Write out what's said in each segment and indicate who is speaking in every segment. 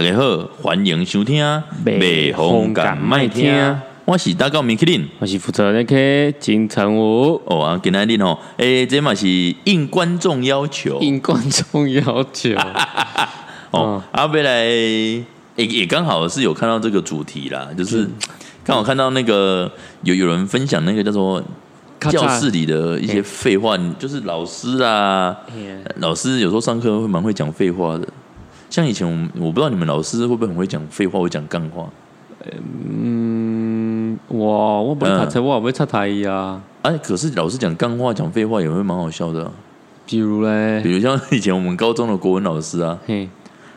Speaker 1: 大家好，欢迎收听《
Speaker 2: 北风敢麦听》，
Speaker 1: 我是大高米克林，
Speaker 2: 我是负责那个金城武。
Speaker 1: 哦啊，今天哩吼，诶，这嘛是应观众要求，
Speaker 2: 应观众要求。
Speaker 1: 哦，阿贝来也也刚好是有看到这个主题啦，就是刚好看到那个有有人分享那个叫做教室里的一些废话，就是老师啊，老师有时候上课会蛮会讲废话的。像以前我我不知道你们老师会不会很会讲废话，会讲干话。
Speaker 2: 嗯，哇我不会插车，我不会插台呀。
Speaker 1: 哎，可是老师讲干话、讲废话也会蛮好笑的。
Speaker 2: 比如嘞，
Speaker 1: 比如像以前我们高中的国文老师啊，嘿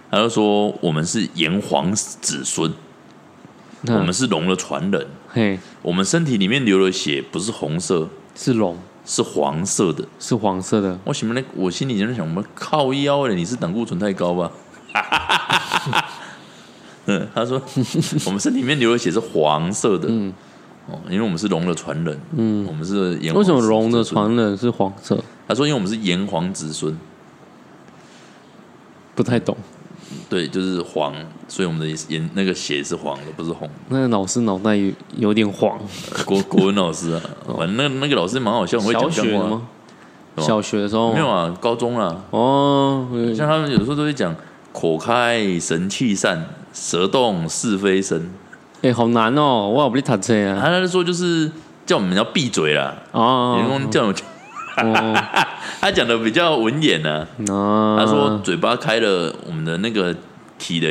Speaker 1: 他就说我们是炎黄子孙，我们是龙的传人。嘿，我们身体里面流的血不是红色，
Speaker 2: 是龙，
Speaker 1: 是黄色的，
Speaker 2: 是黄色的。
Speaker 1: 我心里面，我心里就在想，我们靠腰了，你是胆固醇太高吧？哈哈哈！嗯，他说 我们身体里面流的血是黄色的，嗯，哦，因为我们是龙的传人，嗯，我们是炎。
Speaker 2: 为什么龙的传人是黄色？
Speaker 1: 他说，因为我们是炎黄子孙，
Speaker 2: 不太懂。
Speaker 1: 对，就是黄，所以我们的颜那个血是黄的，不是红。
Speaker 2: 那老师脑袋有有点黄。
Speaker 1: 国 国文老师啊，反正那那个老师蛮好笑，会讲
Speaker 2: 学吗？小学的时候
Speaker 1: 没有啊，高中了。哦，像他们有时候都会讲。口开神气散，舌动是非生。
Speaker 2: 哎，好难哦！我不会读册啊。
Speaker 1: 他在说就是叫我们要闭嘴啦。哦，员工叫我。他讲的比较文言呢。哦。他说嘴巴开了，我们的那个体的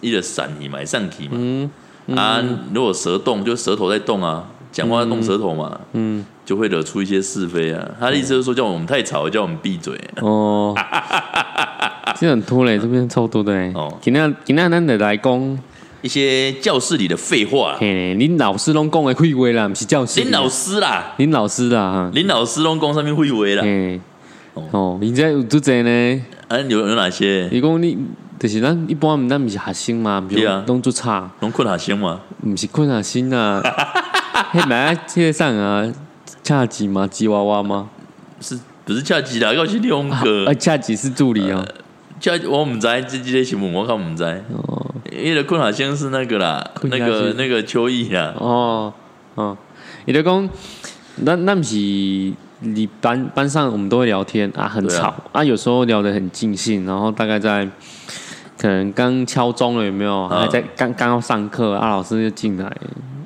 Speaker 1: 一个散体嘛，上体嘛。嗯。啊，如果舌动，就舌头在动啊，讲话动舌头嘛。嗯。就会惹出一些是非啊。他的意思就是说，叫我们太吵，叫我们闭嘴。哦。
Speaker 2: 这很多嘞，这边超多的嘞。哦，今天今天咱得来讲
Speaker 1: 一些教室里的废话。
Speaker 2: 嘿，林老师拢讲的废话啦，不是教室。
Speaker 1: 林老师啦，
Speaker 2: 林老师啦，
Speaker 1: 林老师拢讲上面废话啦。
Speaker 2: 哦，你在有做这呢？
Speaker 1: 啊，有有哪些？
Speaker 2: 你讲你就是咱一般咱不是学生嘛？
Speaker 1: 对啊，
Speaker 2: 拢做差，
Speaker 1: 拢困学生嘛？
Speaker 2: 不是困学生啊。嘿，买车上啊，恰吉吗？吉娃娃吗？
Speaker 1: 是不是恰吉啦？要去用哥。
Speaker 2: 啊，恰吉是助理哦。
Speaker 1: 叫我唔知这这些新闻，我看唔知。哦，因为困好像是那个啦，那个那个秋意啊。哦
Speaker 2: 哦，你的讲，那那不是你班班上我们都会聊天啊，很吵啊，有时候聊得很尽兴，然后大概在可能刚敲钟了，有没有？还在刚刚要上课，啊，老师就进来，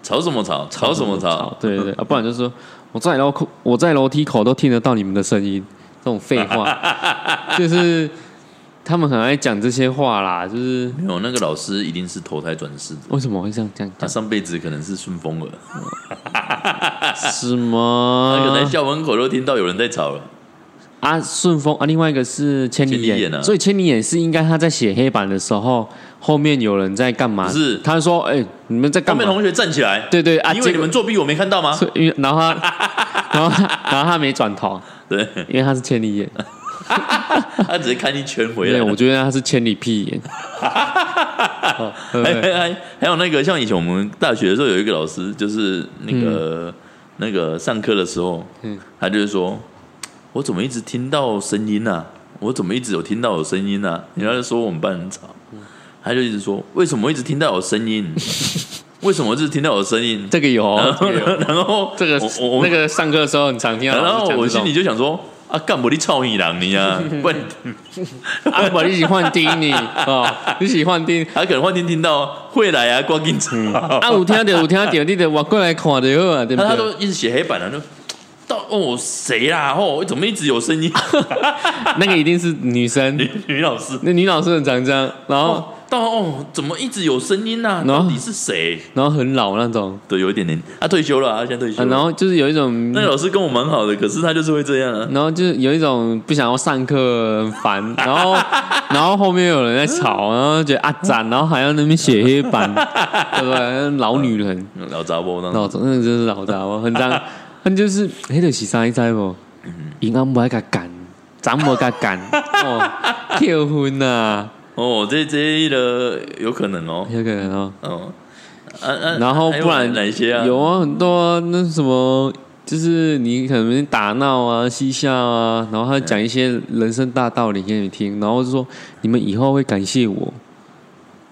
Speaker 1: 吵什么吵？吵什么吵？
Speaker 2: 对对对，啊，不然就是说我在楼口，我在楼梯口都听得到你们的声音，这种废话，就是。他们很爱讲这些话啦，就是
Speaker 1: 没有那个老师一定是投胎转世的。
Speaker 2: 为什么会这样讲？
Speaker 1: 他上辈子可能是顺风耳，
Speaker 2: 是吗？
Speaker 1: 可能校门口都听到有人在吵了。
Speaker 2: 啊，顺风啊，另外一个是千里眼啊，所以千里眼是应该他在写黑板的时候，后面有人在干嘛？
Speaker 1: 是
Speaker 2: 他说：“哎，你们在干嘛？”
Speaker 1: 后面同学站起来，
Speaker 2: 对对啊，
Speaker 1: 因为你们作弊，我没看到吗？
Speaker 2: 因为然后他，然后然后他没转头，
Speaker 1: 对，
Speaker 2: 因为他是千里眼。
Speaker 1: 他只是看一圈回来，
Speaker 2: 我觉得他是千里屁眼。
Speaker 1: 还还还有那个，像以前我们大学的时候，有一个老师，就是那个那个上课的时候，嗯他就是说，我怎么一直听到声音呢？我怎么一直有听到有声音呢？人家就说我们班很吵，他就一直说，为什么一直听到有声音？为什么一直听到有声音？
Speaker 2: 这个有，
Speaker 1: 然后
Speaker 2: 这个我那个上课的时候很常听到，
Speaker 1: 然后我心里就想说。啊，干不你臭你人你啊！不，
Speaker 2: 啊不，你喜欢听你 哦，你喜欢听，
Speaker 1: 他可能幻听听到会来啊，关紧车
Speaker 2: 啊，有听到有听到，你得我过来看就好啊，对不对？
Speaker 1: 他都一直写黑板了，就到哦谁啦？哦，怎么一直有声音？
Speaker 2: 那个一定是女生，
Speaker 1: 女女老师，
Speaker 2: 那女老师很常这样，然后。
Speaker 1: 到哦，怎么一直有声音呢？到底是谁？
Speaker 2: 然后很老那种，
Speaker 1: 对，有一点点。他退休了，他现在退休。
Speaker 2: 然后就是有一种，
Speaker 1: 那老师跟我蛮好的，可是他就是会这样啊。
Speaker 2: 然后就是有一种不想要上课，很烦。然后，然后后面有人在吵，然后觉得啊展，然后还要那边写黑板，对不对？老女人，
Speaker 1: 老杂波，
Speaker 2: 老真的就是老杂波，很脏。他就是黑的洗衫一在不？银行不爱他干，怎么他干？哦，结婚呐。
Speaker 1: 哦，这这一的有可能哦，
Speaker 2: 有可能哦，哦，啊啊，然后不然
Speaker 1: 哪些啊？
Speaker 2: 有啊，很多啊，那什么，就是你可能打闹啊、嬉笑啊，然后他讲一些人生大道理给你听，然后就说你们以后会感谢我，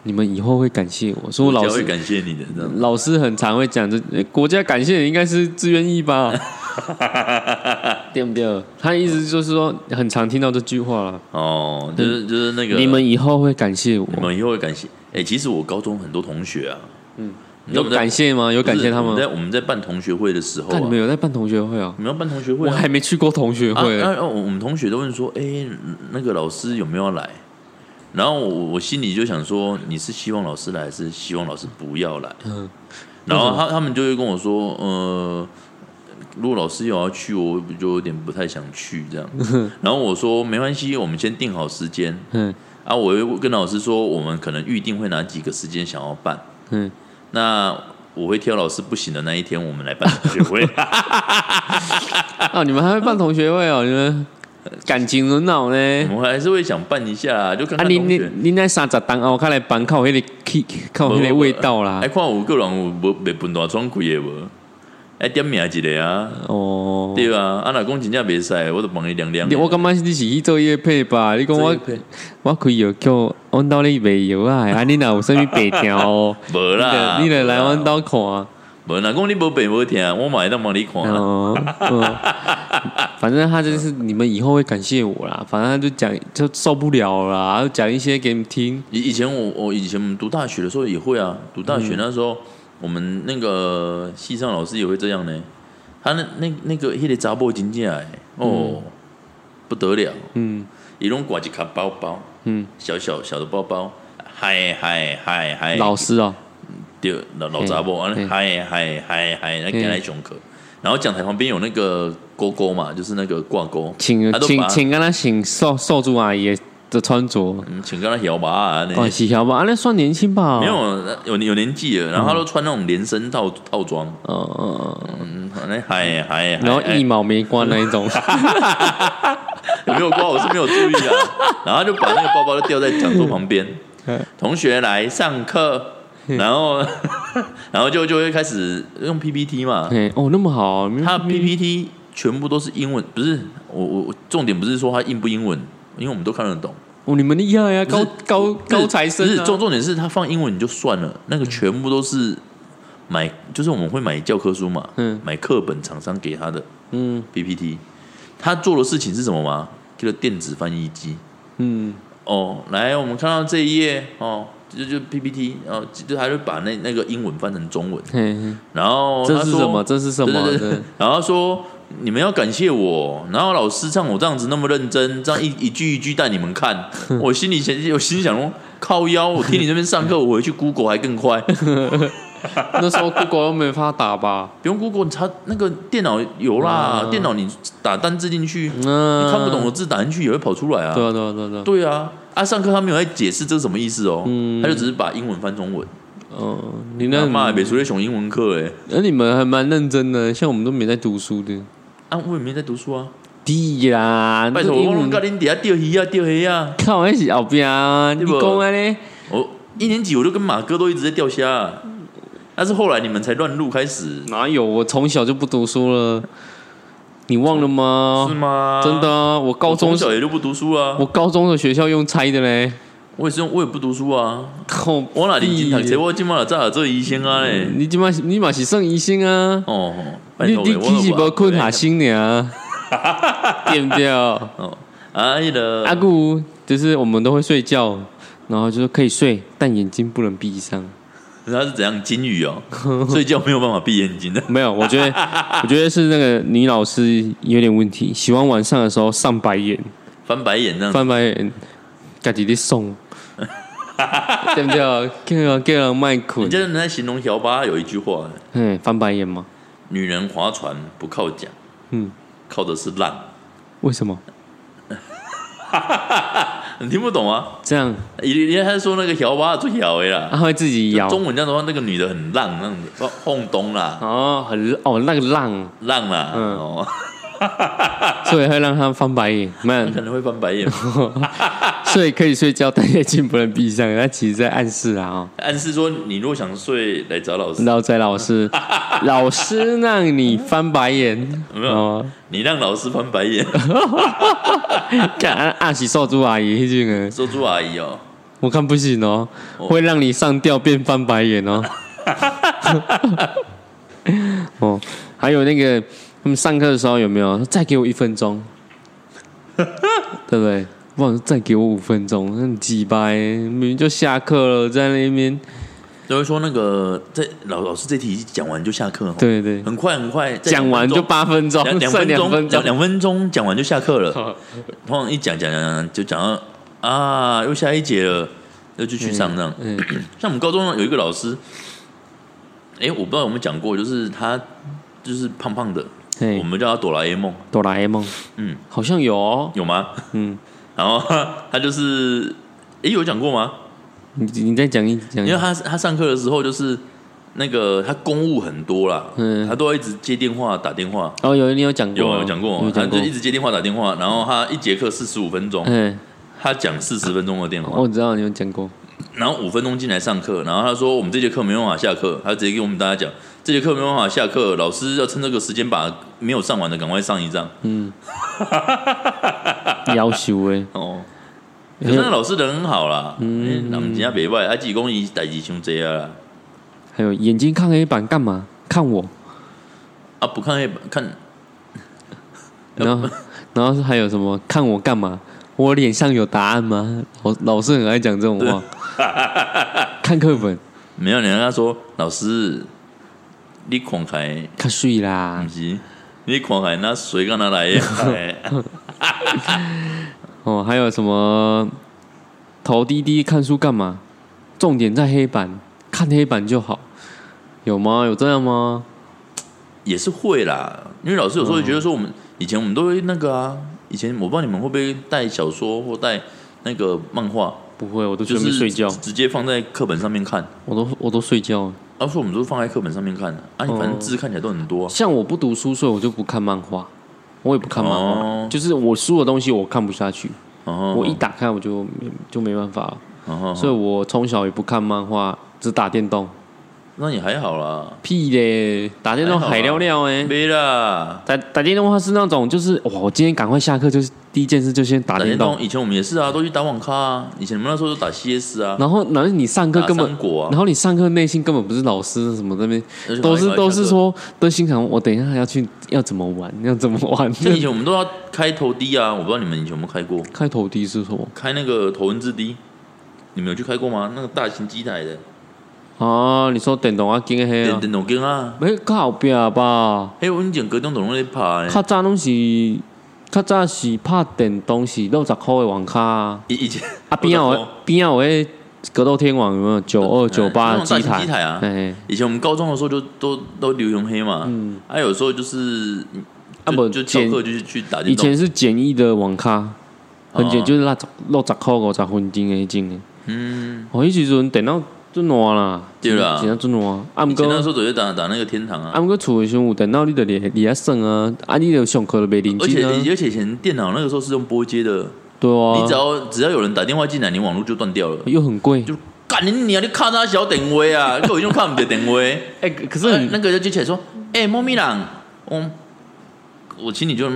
Speaker 2: 你们以后会感谢我，说老师
Speaker 1: 会感谢你的，
Speaker 2: 老师很常会讲这国家感谢你应该是自愿意吧？对不对？他意思就是说很常听到这句话了。
Speaker 1: 哦，就是就是那个
Speaker 2: 你们以后会感谢我，
Speaker 1: 你们以后会感谢。哎，其实我高中很多同学啊，
Speaker 2: 嗯，有感谢吗？有感谢他们
Speaker 1: 在我们在办同学会的时候，
Speaker 2: 你们有在办同学会啊？
Speaker 1: 你们要办同学会？
Speaker 2: 我还没去过同学会。
Speaker 1: 啊，我们同学都问说，哎，那个老师有没有来？然后我我心里就想说，你是希望老师来，还是希望老师不要来？嗯。然后他他们就会跟我说，呃，如果老师有要去，我就有点不太想去这样。然后我说没关系，我们先定好时间。嗯。啊，我又跟老师说，我们可能预定会哪几个时间想要办。嗯。那我会挑老师不行的那一天，我们来办同学会。
Speaker 2: 啊，你们还会办同学会哦？你们？感情很好呢，
Speaker 1: 我还是会想办一下，就看看
Speaker 2: 你你你那三十单哦，看来办靠那个气，靠那个味道啦。
Speaker 1: 还看有个人有无未分大窗开的无？哎，点名一个啊？哦，对啊，啊，老公真正袂使，我都帮你量量。
Speaker 2: 我感觉你是去做叶配吧？你讲我我可以有叫弯刀你袂有啊？啊，你若有甚物白条？
Speaker 1: 无啦，
Speaker 2: 你来来弯刀看。
Speaker 1: 无，啦讲你无病无听，我买到帮你看。哦，
Speaker 2: 反正他就是你们以后会感谢我啦。反正就讲就受不了啦，就讲一些给你们听。
Speaker 1: 以以前我我以前读大学的时候也会啊，读大学那时候我们那个系上老师也会这样呢。他那那那个迄个杂波经济哎，哦不得了，嗯，一种挂一卡包包，嗯，小小小的包包，嗨嗨嗨嗨，
Speaker 2: 老师哦，对。
Speaker 1: 老老杂波，嗨嗨嗨嗨，来给来上课。然后讲台旁边有那个勾勾嘛，就是那个挂钩，
Speaker 2: 请请请跟他请少少主阿姨的穿着，
Speaker 1: 请跟他摇吧啊，
Speaker 2: 哦，洗摇吧，那算年轻吧？
Speaker 1: 没有，有有年纪了。然后他都穿那种连身套套装，嗯嗯嗯，那嗨嗨，
Speaker 2: 然后一毛没关那一种，
Speaker 1: 有没有关？我是没有注意啊。然后就把那个包包就吊在讲桌旁边，同学来上课。然后，然后就就会开始用 PPT 嘛。
Speaker 2: 哦，那么好，
Speaker 1: 他 PPT 全部都是英文，不是我我重点不是说他英不英文，因为我们都看得懂。
Speaker 2: 哦，你们厉害呀，高高高材生。
Speaker 1: 不是重重点是他放英文你就算了，那个全部都是买，就是我们会买教科书嘛，嗯，买课本厂商给他的，嗯，PPT。他做的事情是什么吗？叫做电子翻译机。嗯，哦，来，我们看到这一页哦。就就 PPT，然后就还会把那那个英文翻成中文，然后
Speaker 2: 这是什么？这是什么？
Speaker 1: 然后说你们要感谢我，然后老师像我这样子那么认真，这样一一句一句带你们看，我心里想，我心想说靠腰，我听你这边上课，我回去 Google 还更快。
Speaker 2: 那时候 Google 又没法打吧？
Speaker 1: 不用 Google，它那个电脑有啦，电脑你打单字进去，你看不懂的字打进去也会跑出来啊。
Speaker 2: 对啊，对啊，对啊，
Speaker 1: 对啊。啊，上课他没有在解释这是什么意思哦，他就只是把英文翻中文。哦，你那妈别出来上英文课哎，
Speaker 2: 那你们还蛮认真的，像我们都没在读书的。
Speaker 1: 啊，我也没在读书啊。
Speaker 2: 对啦，
Speaker 1: 拜托，我教恁底下钓鱼啊，钓鱼啊。
Speaker 2: 看我是后边啊，你讲啊呢？
Speaker 1: 我一年级我就跟马哥都一直在钓虾，但是后来你们才乱入开始。
Speaker 2: 哪有？我从小就不读书了。你忘了吗？
Speaker 1: 是吗？
Speaker 2: 真的，我高中
Speaker 1: 小也就不读书啊。
Speaker 2: 我高中的学校用猜的嘞。
Speaker 1: 我也是用，我也不读书啊。我哪里读书？我今嘛在做医生啊嘞。
Speaker 2: 你今嘛你嘛是算医生啊？哦，你你其实无困下心呢，对不对？哦，
Speaker 1: 阿姨的
Speaker 2: 阿姑就是我们都会睡觉，然后就是可以睡，但眼睛不能闭上。
Speaker 1: 他是怎样金鱼哦？睡觉没有办法闭眼睛的。
Speaker 2: 没有，我觉得，我觉得是那个女老师有点问题，喜欢晚上的时候上白眼，
Speaker 1: 翻白眼这样。
Speaker 2: 翻白眼，家己的送，对不对？叫人叫人卖困。
Speaker 1: 你记得在形容小巴有一句话，
Speaker 2: 嗯，翻白眼吗？
Speaker 1: 女人划船不靠桨，嗯，靠的是浪。
Speaker 2: 为什么？
Speaker 1: 你听不懂啊？
Speaker 2: 这样，
Speaker 1: 你你还说那个摇把最摇的啦？
Speaker 2: 他会自己摇。
Speaker 1: 中文这样的话，那个女的很浪，那样子，晃东啦。
Speaker 2: 哦，很哦，那个浪
Speaker 1: 浪啦，嗯哦。
Speaker 2: 所以会让他翻白眼，
Speaker 1: 没可能会翻白眼。
Speaker 2: 所以可以睡觉，但眼睛不能闭上。他其实在暗示啊，
Speaker 1: 暗示说你如果想睡，来找老师。
Speaker 2: 然后找老师，老师让你翻白眼，
Speaker 1: 没有？你让老师翻白眼。
Speaker 2: 看，阿喜瘦猪阿姨，那个
Speaker 1: 瘦猪阿姨哦。
Speaker 2: 我看不行哦，会让你上吊变翻白眼哦。哦，还有那个他们上课的时候有没有再给我一分钟？对不对？不然再给我五分钟，很鸡掰，明明就下课了，在那边。
Speaker 1: 就会说那个在老老师这题讲完就下课，
Speaker 2: 对对，
Speaker 1: 很快很快，
Speaker 2: 讲完就八分钟，
Speaker 1: 两分钟讲两分钟讲完就下课了。通常一讲讲讲讲就讲到啊，又下一节了，又就去上这样。像我们高中有一个老师，哎，我不知道有没有讲过，就是他就是胖胖的，我们叫他哆啦 A 梦，
Speaker 2: 哆啦 A 梦，嗯，好像有哦，
Speaker 1: 有吗？嗯，然后他就是，哎，有讲过吗？
Speaker 2: 你你再讲一讲，
Speaker 1: 因为他他上课的时候就是那个他公务很多啦，嗯，他都要一直接电话打电话。
Speaker 2: 哦，有你有讲过，
Speaker 1: 有讲过，他就一直接电话打电话，然后他一节课四十五分钟，嗯，他讲四十分钟的电话。
Speaker 2: 我知道你有讲过，
Speaker 1: 然后五分钟进来上课，然后他说我们这节课没办法下课，他直接给我们大家讲这节课没办法下课，老师要趁这个时间把没有上完的赶快上一张。嗯，
Speaker 2: 要求的
Speaker 1: 哦。可是那老师人很好啦，嗯，人家别外，他自己讲伊代志伤济啊。
Speaker 2: 还有眼睛看黑板干嘛？看我
Speaker 1: 啊？不看黑板看。
Speaker 2: 然后，然后是还有什么？看我干嘛？我脸上有答案吗？老老师很爱讲这种话。看课本。
Speaker 1: 没有，你跟他说，老师，你看开
Speaker 2: 看水啦。
Speaker 1: 不是，你看开那水干哪来呀？
Speaker 2: 哦，还有什么头低低看书干嘛？重点在黑板，看黑板就好，有吗？有这样吗？
Speaker 1: 也是会啦，因为老师有时候会觉得说，我们以前我们都会那个啊，以前我不知道你们会不会带小说或带那个漫画？
Speaker 2: 不会，我都就是睡觉，
Speaker 1: 直接放在课本上面看。
Speaker 2: 我都我都睡觉。
Speaker 1: 要说我们都是放在课本上面看的啊，你反正字看起来都很多。
Speaker 2: 像我不读书，所以我就不看漫画。我也不看漫画，就是我书的东西我看不下去，我一打开我就就没办法。了，所以我从小也不看漫画，只打电动。
Speaker 1: 那你还好啦？
Speaker 2: 屁嘞！打电动海尿尿哎！
Speaker 1: 没啦，
Speaker 2: 打打电动的话是那种，就是哇，我今天赶快下课，就是第一件事就先打电动。
Speaker 1: 以前我们也是啊，都去打网咖啊。以前我们那时候都打 CS 啊。
Speaker 2: 然后，然后你上课根本，然后你上课内心根本不是老师什么那边，都是都是说，都心想我等一下要去要怎么玩，要怎么玩。
Speaker 1: 以前我们都要开头低啊，我不知道你们以前有没有开过。
Speaker 2: 开头低是什么？
Speaker 1: 开那个头文字 D，你们有去开过吗？那个大型机台的。
Speaker 2: 哦，你说电动啊，机黑
Speaker 1: 啊？电动机啊？
Speaker 2: 没靠边吧？
Speaker 1: 嘿，我以前高中都拢咧拍。
Speaker 2: 较早拢是，较早是拍电动是六十箍的网卡。
Speaker 1: 以以前
Speaker 2: 啊边有边有诶，格斗天网有没有？九二九八机台机台
Speaker 1: 啊？以前我们高中的时候就都都流行黑嘛。嗯。啊，有时候就是啊不就翘课就是去打。
Speaker 2: 以前是简易的网卡，很简就是那六十箍五十分钟诶种诶。嗯。我以前电脑。真烂啦，
Speaker 1: 对啦，
Speaker 2: 真真烂。啊，
Speaker 1: 毋过那时候直接打打那个天堂啊。
Speaker 2: 啊，毋过厝诶时阵有电脑，你得离离啊算啊。啊，你着上课都袂认真
Speaker 1: 啊。而且而且以前电脑那个时候是用拨接的，
Speaker 2: 对啊。
Speaker 1: 你只要只要有人打电话进来，你网络就断掉了，
Speaker 2: 又很贵。
Speaker 1: 就干你你啊！你卡他小电话啊，我用看唔着电话。
Speaker 2: 哎，可是
Speaker 1: 那个就接起来说，哎，猫咪狼，我我请你就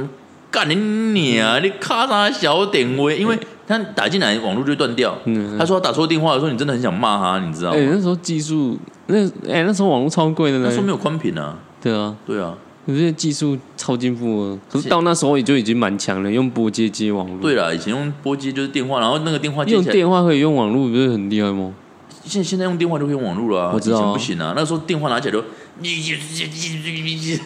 Speaker 1: 干你你啊！你卡他小电话，因为。他打进来，网络就断掉。他说他打错电话的时候，你真的很想骂他，你知道吗？
Speaker 2: 哎，那时候技术，那哎那时候网络超贵的呢。
Speaker 1: 那时候没有宽频啊。
Speaker 2: 对啊，
Speaker 1: 对啊，
Speaker 2: 可是技术超进步了。可是到那时候也就已经蛮强了，用拨接接网络。
Speaker 1: 对啦，以前用拨接就是电话，然后那个电话
Speaker 2: 用电话可以用网络，不是很厉害吗？
Speaker 1: 现现在用电话就可以用网络了啊。
Speaker 2: 我知道
Speaker 1: 不行啊，那时候电话拿起来都。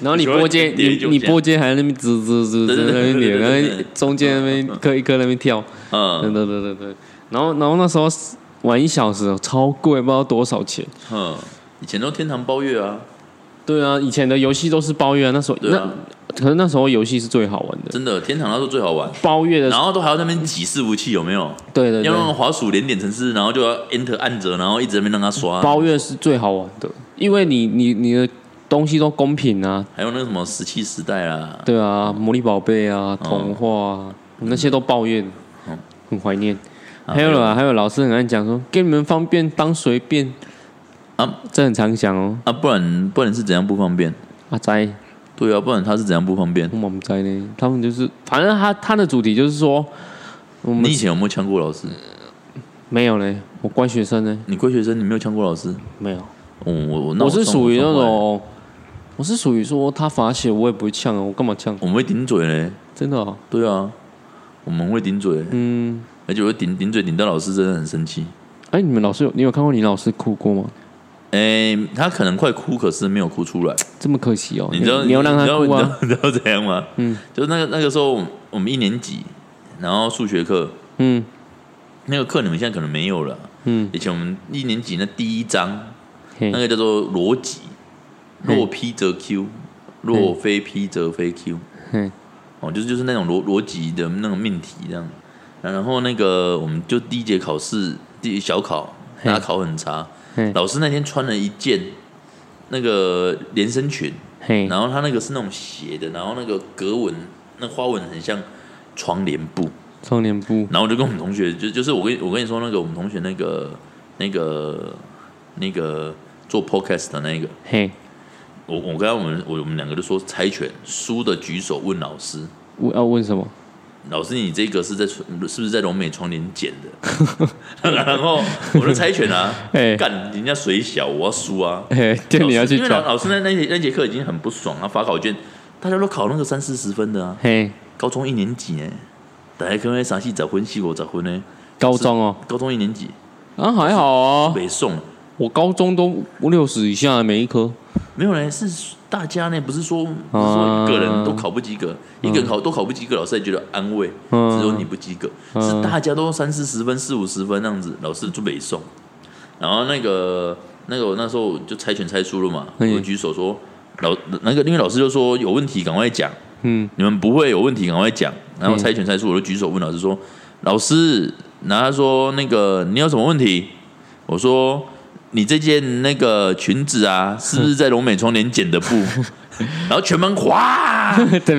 Speaker 2: 然后你拨接，你你拨接还在那边滋滋滋滋那边连，然后中间那边一颗一颗那边跳，嗯，对对对对对。然后然后那时候玩一小时超贵，不知道多少钱。
Speaker 1: 嗯，以前都天堂包月啊。
Speaker 2: 对啊，以前的游戏都是包月啊。那时候那可是那时候游戏是最好玩的。
Speaker 1: 真的，天堂那时候最好玩。
Speaker 2: 包月的，
Speaker 1: 然后都还要那边挤伺服器，有没有？
Speaker 2: 对对，
Speaker 1: 要用滑鼠连点程式，然后就要 Enter 按着，然后一直在那边让他刷。
Speaker 2: 包月是最好玩的，因为你你你的。东西都公平啊，
Speaker 1: 还有那个什么石器时代啊，
Speaker 2: 对啊，魔力宝贝啊，童话啊，那些都抱怨，很怀念。还有啊，还有老师很爱讲说，给你们方便当随便啊，这很常想哦。
Speaker 1: 啊，不然不然是怎样不方便？
Speaker 2: 啊，在
Speaker 1: 对啊，不然他是怎样不方便？
Speaker 2: 我们在呢，他们就是，反正他他的主题就是说，
Speaker 1: 你以前有没有呛过老师？
Speaker 2: 没有嘞，我乖学生呢。
Speaker 1: 你乖学生，你没有呛过老师？
Speaker 2: 没有。
Speaker 1: 哦，我
Speaker 2: 我是属于那种，我是属于说他罚写我也不会呛啊，我干嘛呛？
Speaker 1: 我们会顶嘴嘞，
Speaker 2: 真的。
Speaker 1: 对啊，我们会顶嘴。嗯，而且会顶顶嘴顶到老师真的很生气。
Speaker 2: 哎，你们老师有你有看过你老师哭过吗？
Speaker 1: 哎，他可能快哭，可是没有哭出来，
Speaker 2: 这么可惜哦。
Speaker 1: 你知道
Speaker 2: 你要让他哭
Speaker 1: 啊？你知道怎样吗？嗯，就是那个那个时候我们一年级，然后数学课，嗯，那个课你们现在可能没有了。嗯，以前我们一年级那第一章，那个叫做逻辑，若 P 则 Q，若非 P 则非 Q。嗯，哦，就是就是那种逻逻辑的那种命题这样。然后那个我们就第一节考试第小考，大家考很差。老师那天穿了一件那个连身裙，然后他那个是那种斜的，然后那个格纹、那花纹很像窗帘布。
Speaker 2: 窗帘布。
Speaker 1: 然后我就跟我们同学，就就是我跟我跟你说那个我们同学那个那个那个做 podcast 的那个，嘿，我我刚刚我们我我们两个就说猜拳，输的举手问老师，
Speaker 2: 问要问什么？
Speaker 1: 老师，你这个是在是不是在龙美窗帘剪的？然后我就猜拳啊，干人家水小，我要输啊！
Speaker 2: 对，你要去
Speaker 1: 因为老老师那那节那节课已经很不爽啊，发考卷，大家都考那个三四十分的啊。嘿，高中一年级呢，大家可能啥戏找分析我找分呢？
Speaker 2: 高中哦，
Speaker 1: 高中一年级
Speaker 2: 啊，还好啊，
Speaker 1: 北宋，
Speaker 2: 我高中都五六十以下每一科，
Speaker 1: 没有人是。大家呢不是说不是说一个人都考不及格，一个人考都考不及格，老师也觉得安慰。只有你不及格，是大家都三四十分、四五十分那样子，老师就没送。然后那个那个我那时候就猜拳猜输了嘛，我举手说老那个因为老师就说有问题赶快讲，嗯，你们不会有问题赶快讲。然后猜拳猜输，我就举手问老师说：“老师，然后他说那个你有什么问题？”我说。你这件那个裙子啊，是不是在龙美窗帘剪的布？然后全班哗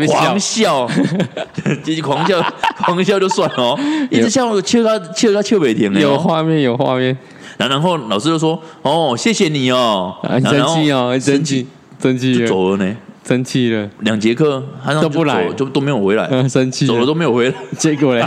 Speaker 1: 狂笑，继 续狂笑，狂笑就算了，一直笑，笑到笑到笑北停
Speaker 2: 有画面，有画面。
Speaker 1: 然然后老师就说：“哦，谢谢你哦，
Speaker 2: 生气哦，生气，生气，
Speaker 1: 走了呢，
Speaker 2: 生气了。
Speaker 1: 两节课他
Speaker 2: 都不来，
Speaker 1: 就都没有回来，
Speaker 2: 生气，
Speaker 1: 走了都没有回来。
Speaker 2: 结果嘞，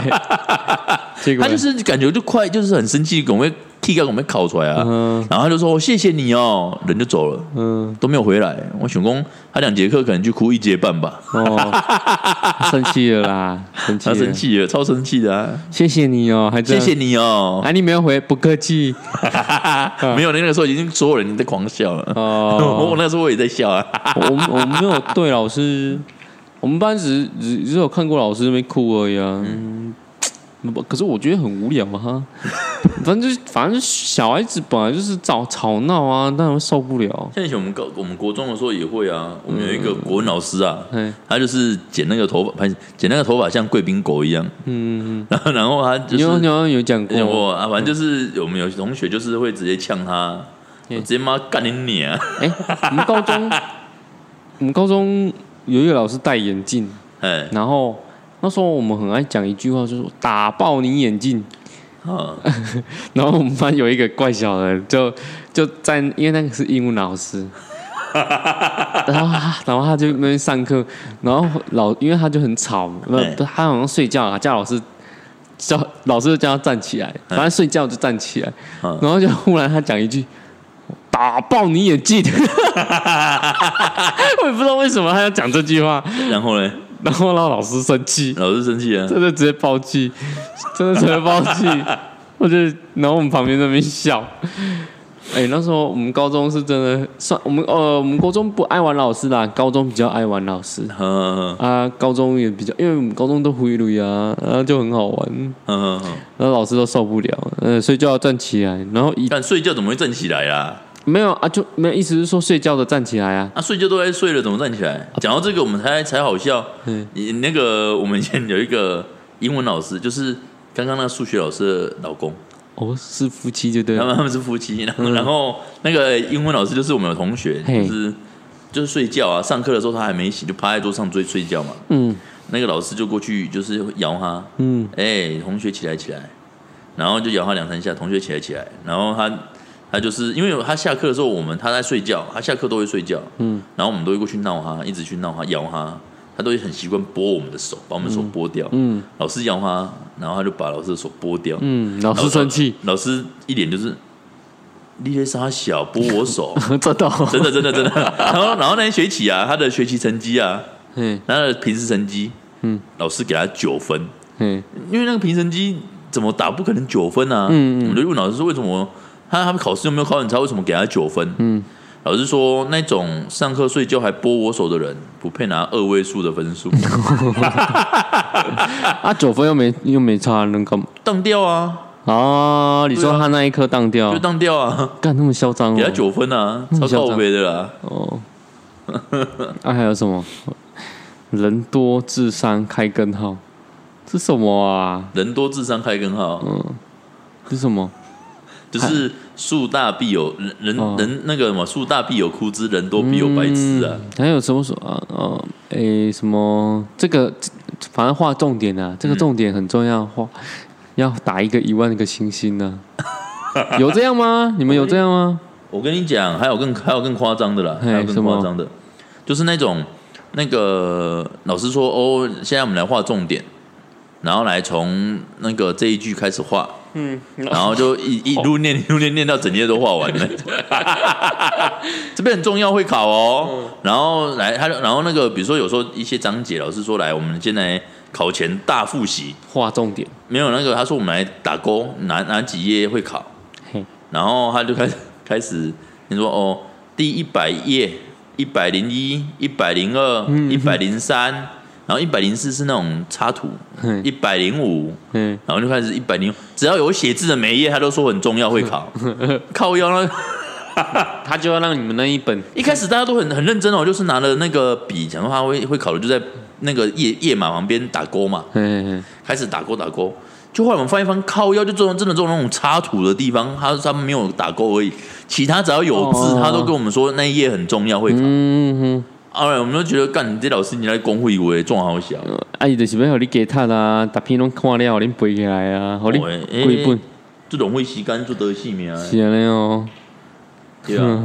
Speaker 2: 结果
Speaker 1: 他就是感觉就快，就是很生气，赶快。气给我们烤出来啊！然后他就说：“谢谢你哦。”人就走了，嗯，都没有回来。我选工他两节课可能就哭一节半吧。哦，
Speaker 2: 生气了啦，生气，
Speaker 1: 他生气了，超生气的。啊！
Speaker 2: 谢谢你哦，还
Speaker 1: 谢谢你哦。
Speaker 2: 啊，你没有回，不客气。
Speaker 1: 没有，那个时候已经所有人在狂笑了。哦，我那时候我也在笑啊。
Speaker 2: 我我没有对老师，我们班只只只有看过老师那边哭而已啊。嗯。可是我觉得很无聊哈，反正就是反正小孩子本来就是吵吵闹啊，当然受不了。
Speaker 1: 像以前我们高我们国中的时候也会啊，我们有一个国文老师啊，他就是剪那个头发，剪那个头发像贵宾狗一样。嗯，然后然后他就是
Speaker 2: 有有有讲
Speaker 1: 过啊，反正就是我们有同学就是会直接呛他，直接妈干你娘。
Speaker 2: 哎，我们高中我们高中有一个老师戴眼镜，哎，然后。那时候我们很爱讲一句话，就是打爆你眼镜。啊！然后我们班有一个怪小人，就就在因为那个是英文老师，然后他然后他就那边上课，然后老因为他就很吵，那他好像睡觉啊，叫老师叫老师就叫他站起来，反正睡觉就站起来，然后就忽然他讲一句打爆你眼镜，我也不知道为什么他要讲这句话，
Speaker 1: 然后呢？
Speaker 2: 然后让老师生气，
Speaker 1: 老师生气啊，
Speaker 2: 真的直接爆气，真的直接爆气。我就然后我们旁边那边笑。哎，那时候我们高中是真的算我们呃，我们高中不爱玩老师啦，高中比较爱玩老师。啊，高中也比较，因为我们高中都回路啊，然后就很好玩。嗯嗯然后老师都受不了，呃，睡觉要站起来，然后一
Speaker 1: 但睡觉怎么会站起来呀？
Speaker 2: 没有啊，就没有意思是说睡觉的站起来啊？
Speaker 1: 啊，睡觉都在睡了，怎么站起来？讲到这个，我们才才好笑。嗯，你那个我们以前有一个英文老师，就是刚刚那个数学老师的老公。
Speaker 2: 哦，是夫妻就对。
Speaker 1: 他们他们是夫妻，然后然后那个英文老师就是我们的同学，就是就是睡觉啊，上课的时候他还没醒，就趴在桌上追睡觉嘛。嗯，那个老师就过去就是摇他，嗯，哎，同学起来起来，然后就摇他两三下，同学起来起来，然后他。他就是因为他下课的时候，我们他在睡觉，他下课都会睡觉，嗯，然后我们都会过去闹他，一直去闹他，咬他，他都很习惯拨我们的手，把我们手拨掉。嗯，老师咬他，然后他就把老师的手拨掉。
Speaker 2: 嗯，老师生气，
Speaker 1: 老师一脸就是你些傻小拨我手，
Speaker 2: 真的，
Speaker 1: 真的，真的，真的。然后，然后那学期啊，他的学习成绩啊，嗯，他的平时成绩，嗯，老师给他九分，嗯，因为那个平时成绩怎么打不可能九分啊？嗯嗯，我就问老师说为什么他他们考试又没有考很差？为什么给他九分？嗯。老师说，那种上课睡觉还拨我手的人，不配拿二位数的分数。
Speaker 2: 啊，九分又没又没差，能干嘛？
Speaker 1: 当掉啊！
Speaker 2: 啊，你说他那一科当掉，
Speaker 1: 就当掉啊！
Speaker 2: 干那么嚣张，
Speaker 1: 给他九分啊，超高飞的啦！哦，
Speaker 2: 啊，还有什么？人多智商开根号，这什么啊？
Speaker 1: 人多智商开根号，嗯，
Speaker 2: 是什么？
Speaker 1: 就是树大必有人，人人那个什么树大必有枯枝，人多必有白痴啊！
Speaker 2: 还有什么说啊？哦，诶，什么这个反正画重点啊，这个重点很重要，画要打一个一万个星星呢？有这样吗？你们有这样吗？
Speaker 1: 我跟你讲，还有更还有更夸张的啦，还有更夸张的，就是那种那个老师说哦，现在我们来画重点，然后来从那个这一句开始画。嗯，然后就一一路念一路念念到整页都画完了，这边很重要会考哦。然后来他，然后那个比如说有时候一些章节老师说来，我们先来考前大复习，
Speaker 2: 画重点。
Speaker 1: 没有那个他说我们来打勾，哪哪几页会考。然后他就开始开始你说哦，第一百页、一百零一、一百零二、一百零三。然后一百零四是那种插图，一百零五，然后就开始一百零，只要有写字的每一页，他都说很重要，会考。靠腰了，
Speaker 2: 他就要让你们那一本。
Speaker 1: 一开始大家都很很认真哦，就是拿了那个笔，讲的话会会考的，就在那个页页码旁边打勾嘛。开始打勾打勾，就后来我们翻一翻，靠腰就做真的做那种插图的地方，他他们没有打勾而已，其他只要有字，他都跟我们说那一页很重要，会考。啊，我们都觉得干你这老师，你来公会为壮好小。
Speaker 2: 啊，伊就是要互你给他啦，大片拢看了，互你背起来啊，互你归本。
Speaker 1: 这种会吸干就得性命啊。
Speaker 2: 是啊，哦。
Speaker 1: 对啊，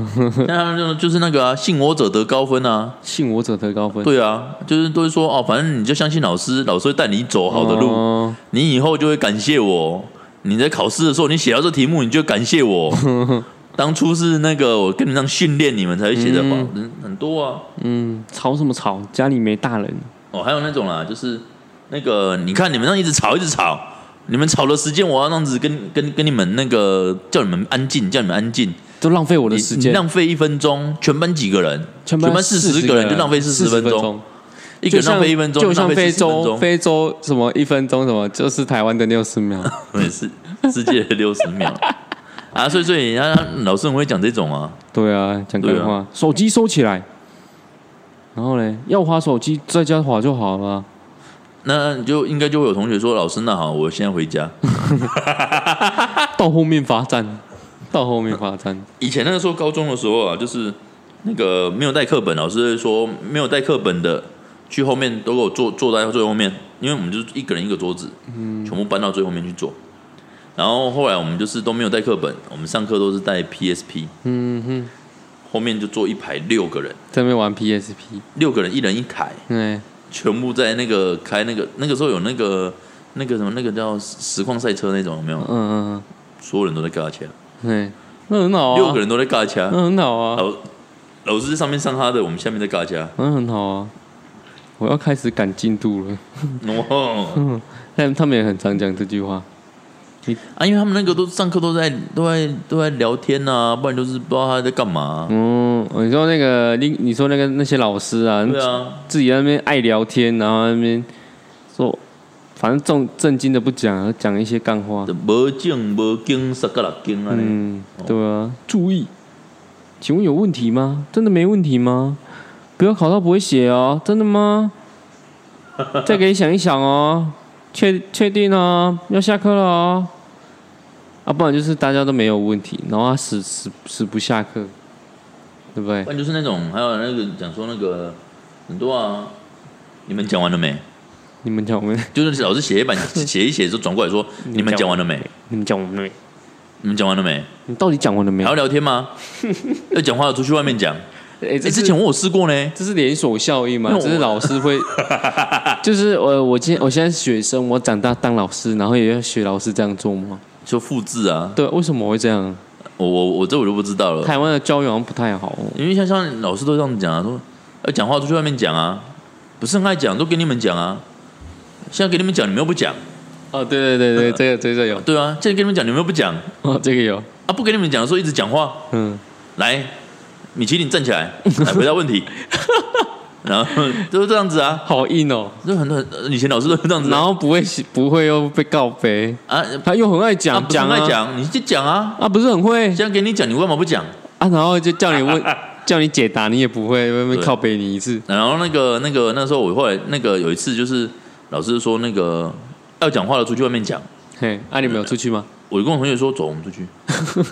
Speaker 1: 那他们就就是那个啊，信我者得高分啊，
Speaker 2: 信我者得高分。
Speaker 1: 对啊，就是都是说哦，反正你就相信老师，老师会带你走好的路，你以后就会感谢我。你在考试的时候，你写到这题目，你就感谢我。当初是那个我跟你上训练你们才会写的话，人很多啊。
Speaker 2: 嗯，吵什么吵？家里没大人。
Speaker 1: 哦，还有那种啦，就是那个你看你们那一直吵一直吵，你们吵的时间我要那样子跟跟跟你们那个叫你们安静，叫你们安静，
Speaker 2: 都浪费我的时间，
Speaker 1: 浪费一分钟。全班几个人？
Speaker 2: 全班
Speaker 1: 四十个人就浪费四十分钟，一个浪费一分钟，
Speaker 2: 就像非洲非洲什么一分钟什么，就是台湾的六十秒，
Speaker 1: 也是，世界的六十秒。啊，所以所以，他老师很会讲这种啊。
Speaker 2: 对啊，讲这话，手机收起来。然后嘞，要划手机，在家划就好了。
Speaker 1: 那你就应该就会有同学说：“老师，那好，我现在回家。”
Speaker 2: 到后面罚站，到后面罚站。
Speaker 1: 以前那个时候高中的时候啊，就是那个没有带课本，老师说没有带课本的去后面都给我坐坐在最后面，因为我们就是一个人一个桌子，嗯，全部搬到最后面去坐。然后后来我们就是都没有带课本，我们上课都是带 PSP。嗯哼，后面就坐一排六个人
Speaker 2: 在那边玩 PSP，
Speaker 1: 六个人一人一台，对，全部在那个开那个那个时候有那个那个什么那个叫实况赛车那种有没有？嗯嗯嗯，所有人都在尬枪，
Speaker 2: 对，那很好啊，
Speaker 1: 六个人都在尬枪，
Speaker 2: 那很好啊。
Speaker 1: 老老师在上面上他的，我们下面在尬枪，
Speaker 2: 那很好啊。我要开始赶进度了。哦，但他们也很常讲这句话。
Speaker 1: 啊，因为他们那个都上课都在都在都在聊天呐，不然就是不知道他在干嘛。
Speaker 2: 嗯，你说那个你你说那个那些老师啊，
Speaker 1: 对啊，
Speaker 2: 自己那边爱聊天，然后那边说，反正正正经的不讲，讲一些干话。
Speaker 1: 无正无经，十个六经啊。嗯，
Speaker 2: 对啊。注意，请问有问题吗？真的没问题吗？不要考到不会写哦，真的吗？再给你想一想哦。确确定啊，要下课了哦！啊，不然就是大家都没有问题，然后他死死死不下课，对不对？
Speaker 1: 不然就是那种，还有那个讲说那个很多啊，你们讲完了没？
Speaker 2: 你们讲完没？
Speaker 1: 就是老师写一版 写一写，就转过来说，你们讲完了没？
Speaker 2: 你们讲完了没？
Speaker 1: 你们讲完了没？
Speaker 2: 你到底讲完了没？
Speaker 1: 还要聊天吗？要讲话出去外面讲。
Speaker 2: 哎，这
Speaker 1: 之前我有试过呢，
Speaker 2: 这是连锁效应嘛？这是老师会，就是我 我今我现在是学生，我长大当老师，然后也要学老师这样做吗？
Speaker 1: 就复制啊？
Speaker 2: 对，为什么会这样？
Speaker 1: 我我我这我就不知道了。
Speaker 2: 台湾的教育好像不太好，
Speaker 1: 因为像像老师都这样讲啊，说要讲话都去外面讲啊，不是很爱讲，都给你们讲啊。现在给你们讲，你们又不讲。
Speaker 2: 哦，对对对对，这个这个有。
Speaker 1: 对啊，现在跟你们讲，你们又不讲。
Speaker 2: 哦，这个有。
Speaker 1: 啊，不跟你们讲的时候一直讲话。嗯。来，米其林站起来，来回答问题。然后都是这样子啊，
Speaker 2: 好硬哦，
Speaker 1: 就很多以前老师都是这样子，
Speaker 2: 然后不会不会又被告白啊，他又很爱讲讲
Speaker 1: 爱讲，你就讲啊
Speaker 2: 啊，不是很会，
Speaker 1: 这样给你讲，你为什么不讲
Speaker 2: 啊？然后就叫你问，叫你解答，你也不会，会靠背你一次。
Speaker 1: 然后那个那个那时候我后来那个有一次就是老师说那个要讲话的出去外面讲，
Speaker 2: 嘿，啊你们有出去吗？
Speaker 1: 我就跟我同学说走，我们出去。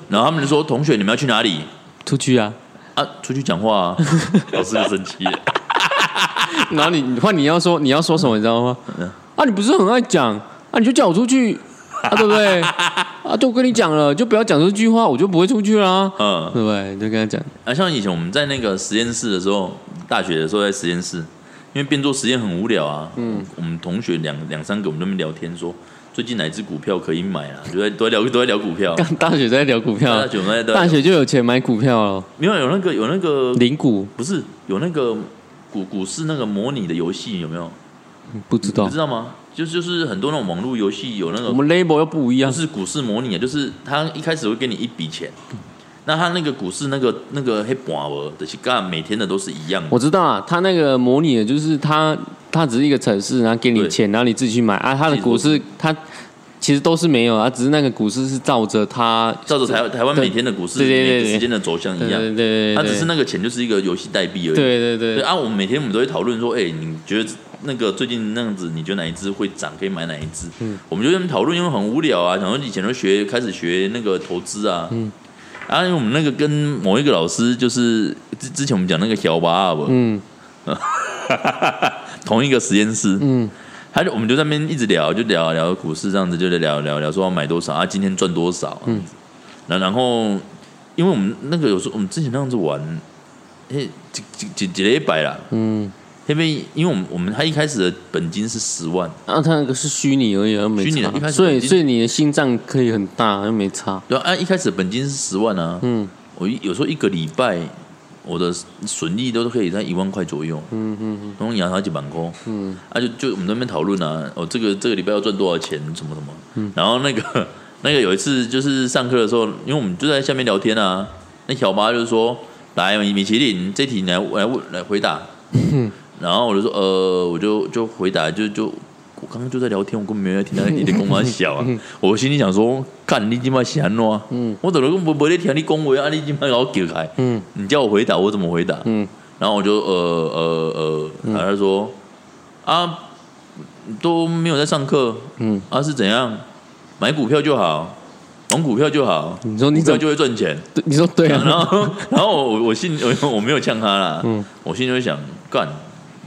Speaker 1: 然后他们就说 同学你们要去哪里？
Speaker 2: 出去啊
Speaker 1: 啊，出去讲话啊，老师就生气了。
Speaker 2: 然后你换你要说你要说什么你知道吗？啊，你不是很爱讲啊？你就叫我出去啊，对不对？啊，就跟你讲了，就不要讲这句话，我就不会出去啦。嗯，对不对？就跟他讲。
Speaker 1: 啊，像以前我们在那个实验室的时候，大学的时候在实验室，因为边做实验很无聊啊。嗯，我们同学两两三个，我们那边聊天说，最近哪只股票可以买啊？都在都在聊都在聊股票。
Speaker 2: 大学在聊股票，大学在大学就有钱买股票了。
Speaker 1: 没有有那个有那个
Speaker 2: 零股，
Speaker 1: 不是有那个。股股市那个模拟的游戏有没有？
Speaker 2: 不知道，
Speaker 1: 你知道吗？就就是很多那种网络游戏有那个，
Speaker 2: 我们 label 又不一样，
Speaker 1: 是股市模拟啊，就是他一开始会给你一笔钱，那他那个股市那个那个黑板额的去干，每天的都是一样的。
Speaker 2: 我知道啊，他那个模拟的就是他他只是一个城市，然后给你钱，然后你自己去买啊。他的股市他。其实都是没有啊，只是那个股市是照着它，
Speaker 1: 照着台台湾每天的股市每个时间的走向一样。
Speaker 2: 对对对，
Speaker 1: 它只是那个钱就是一个游戏代币而已。
Speaker 2: 对对对。
Speaker 1: 啊，我们每天我们都会讨论说，哎，你觉得那个最近那样子，你觉得哪一只会涨，可以买哪一只？嗯。我们就这么讨论，因为很无聊啊，想说以前都学开始学那个投资啊。嗯。啊，因为我们那个跟某一个老师，就是之之前我们讲那个小巴不？嗯。同一个实验室。嗯。他就我们就在那边一直聊，就聊聊股市这样子，就在聊聊聊说要买多少啊，今天赚多少。嗯，那然后因为我们那个有时候我们之前那样子玩，哎，几几几几了一百啦。嗯，因为因为我们我们他一开始的本金是十万，
Speaker 2: 啊，他那个是虚拟而已，没
Speaker 1: 虚拟的，
Speaker 2: 所以所以你的心脏可以很大，又没差。
Speaker 1: 对啊，一开始本金是十万啊。嗯，我有时候一个礼拜。我的损益都是可以在一万块左右，嗯嗯嗯，总共养好几板空，嗯，啊就就我们那边讨论啊，哦这个这个礼拜要赚多少钱，什么什么，嗯，然后那个 那个有一次就是上课的时候，因为我们就在下面聊天啊，那小八就是说，来米米其林这题你来来问来回答，然后我就说呃我就就回答就就。我刚刚就在聊天，我根本没有听到你的公话小啊！我心里想说，干你今晚闲咯？嗯，我怎么跟不不在听你恭维啊？你今晚搞给开？嗯，你叫我回答，我怎么回答？嗯，然后我就呃呃呃，他说啊都没有在上课，嗯，啊是怎样买股票就好，玩股票就好，
Speaker 2: 你说你
Speaker 1: 怎么就会赚钱？
Speaker 2: 你说对啊？
Speaker 1: 然后然后我我心我我没有呛他啦，嗯，我心里会想干。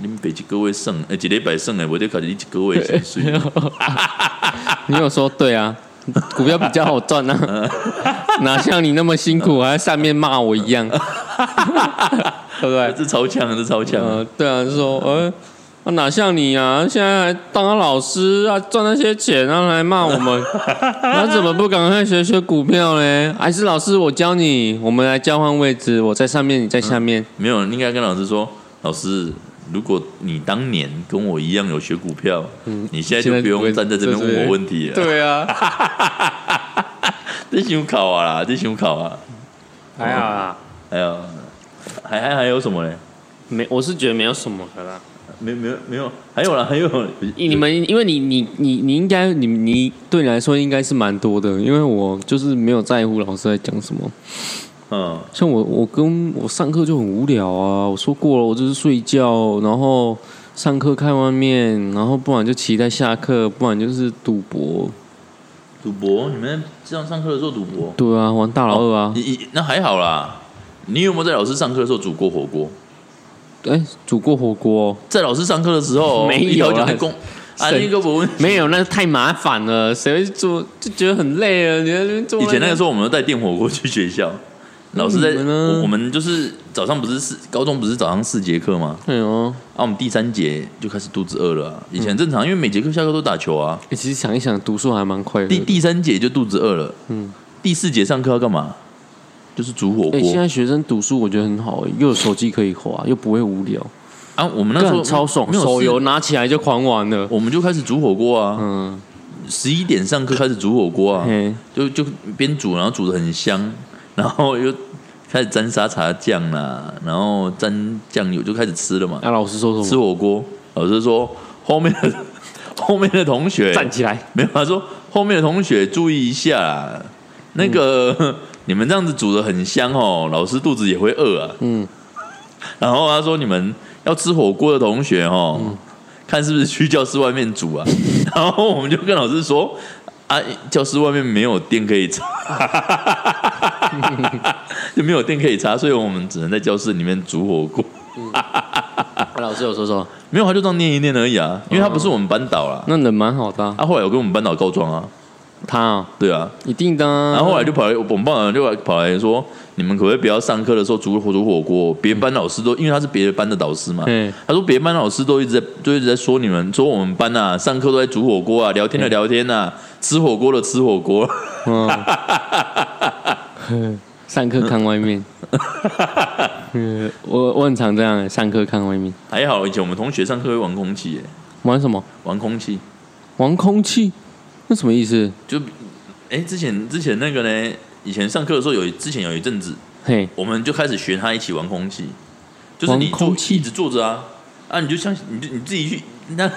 Speaker 1: 你们北极各位胜，哎，几礼拜胜哎，我得考你各位薪水。
Speaker 2: 你有说对啊？股票比较好赚啊，哪像你那么辛苦，还在上面骂我一样，对不对？
Speaker 1: 这超强，这超强。
Speaker 2: 对啊，就说呃，哪像你啊？现在还当老师啊，赚那些钱，然后来骂我们，那怎么不赶快学学股票呢？还是老师，我教你，我们来交换位置，我在上面，你在下面。
Speaker 1: 没有，应该跟老师说，老师。如果你当年跟我一样有学股票，嗯，你现在就不用站在这边问我问题了。
Speaker 2: 对啊，
Speaker 1: 这想考啊啦，这想考啊，
Speaker 2: 还好啦，
Speaker 1: 还有，还还还有什么嘞？
Speaker 2: 没，我是觉得没有什么的啦，
Speaker 1: 没没有没有，还有啦，还有。
Speaker 2: 你们，因为你你你你应该你你对你来说应该是蛮多的，因为我就是没有在乎老师在讲什么。嗯，像我，我跟我上课就很无聊啊。我说过了，我就是睡觉，然后上课看外面，然后不然就期待下课，不然就是赌博。
Speaker 1: 赌博？你们这样上课的时候赌博？
Speaker 2: 对啊，玩大老二啊。
Speaker 1: 你那还好啦。你有没有在老师上课的时候煮过火锅？
Speaker 2: 哎，煮过火锅，
Speaker 1: 在老师上课的时候
Speaker 2: 没有啊。
Speaker 1: 啊，那个不
Speaker 2: 没有，那太麻烦了，谁会做就觉得很累啊。你在那边做。
Speaker 1: 以前那个时候，我们带电火锅去学校。老师在，我我们就是早上不是四高中不是早上四节课吗？
Speaker 2: 对哦，
Speaker 1: 啊，我们第三节就开始肚子饿了。以前正常，因为每节课下课都打球啊。
Speaker 2: 其实想一想，读书还蛮快的。
Speaker 1: 第第三节就肚子饿了。嗯，第四节上课要干嘛？就是煮火锅。
Speaker 2: 现在学生读书我觉得很好，又有手机可以滑，又不会无聊。
Speaker 1: 啊，我们那时候
Speaker 2: 超爽，手游拿起来就狂玩了。
Speaker 1: 我们就开始煮火锅啊。嗯，十一点上课开始煮火锅啊，就就边煮，然后煮的很香。然后又开始沾沙茶酱啦，然后沾酱油就开始吃了嘛。
Speaker 2: 那老师说什么？
Speaker 1: 吃火锅。老师说后面的 后面的同学
Speaker 2: 站起来。
Speaker 1: 没有，他说后面的同学注意一下，那个 你们这样子煮的很香哦，老师肚子也会饿啊。嗯。然后他说你们要吃火锅的同学哦，看是不是去教室外面煮啊。然后我们就跟老师说。啊！教室外面没有电可以插，就没有电可以插，所以我们只能在教室里面煮火锅。
Speaker 2: 老师有说说，
Speaker 1: 没有，他就这样念一念而已啊，因为他不是我们班导啦。
Speaker 2: 那人蛮好的。
Speaker 1: 他后来有跟我们班导告状啊。
Speaker 2: 他啊，
Speaker 1: 对啊，
Speaker 2: 一定的。
Speaker 1: 然后后来就跑来，我们班长就跑来说：“你们可不可以不要上课的时候煮煮火锅？别班老师都因为他是别的班的导师嘛。他说别班老师都一直在，就一直在说你们，说我们班呐，上课都在煮火锅啊，聊天的聊天呐，吃火锅的吃火锅。
Speaker 2: 上课看外面。我我很常这样，上课看外面。
Speaker 1: 还好以前我们同学上课会玩空气，
Speaker 2: 玩什么？
Speaker 1: 玩空气，
Speaker 2: 玩空气。”那什么意思？
Speaker 1: 就，哎，之前之前那个呢？以前上课的时候有，之前有一阵子，嘿，我们就开始学他一起玩空气，就是你坐一直坐着啊，啊，你就像你就你自己去，那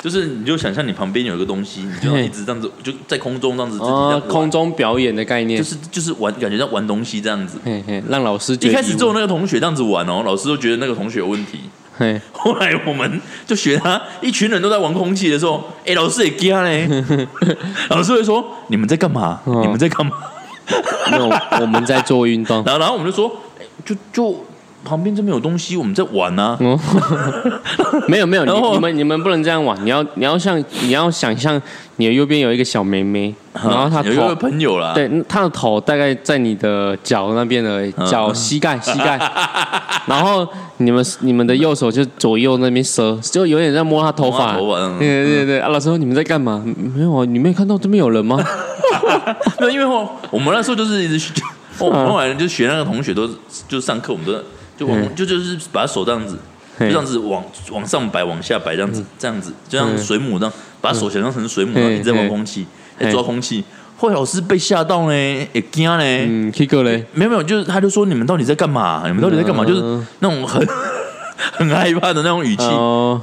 Speaker 1: 就是你就想象你旁边有一个东西，你就一直这样子就在空中这样子，
Speaker 2: 哦，空中表演的概念，
Speaker 1: 就是就是玩，感觉在玩东西这样子，
Speaker 2: 嘿嘿，让老师
Speaker 1: 一开始只有那个同学这样子玩哦，老师都觉得那个同学有问题。嘿 后来我们就学他，一群人都在玩空气的时候，哎，老师也惊嘞。老师会说：“你们在干嘛？你们在干嘛？”
Speaker 2: 没有，我们在做运动。
Speaker 1: 然后，然后我们就说：“就就。”旁边这边有东西，我们在玩呢。
Speaker 2: 没有没有，你 们你们不能这样玩。你要你要像你要想象，你的右边有一个小妹妹，然后她
Speaker 1: 有一个朋友啦。
Speaker 2: 对，她的头大概在你的脚那边的脚膝盖 膝盖，然后你们你们的右手就左右那边折，就有点在摸她头发。对对对，啊，老师说你们在干嘛？没有啊，你没有看到这边有人吗？
Speaker 1: 那因为我我们那时候就是一直学，我们后来就学那个同学都就上课，我们都。就往就就是把手这样子，就这样子往往上摆，往下摆，这样子，这样子，就像水母这样，把手想象成水母，你在玩空气，在抓空气。后来老师被吓到呢，也惊呢。
Speaker 2: 嗯，K 哥嘞，
Speaker 1: 没有没有，就是他就说你们到底在干嘛？你们到底在干嘛？就是那种很 很害怕的那种语气。我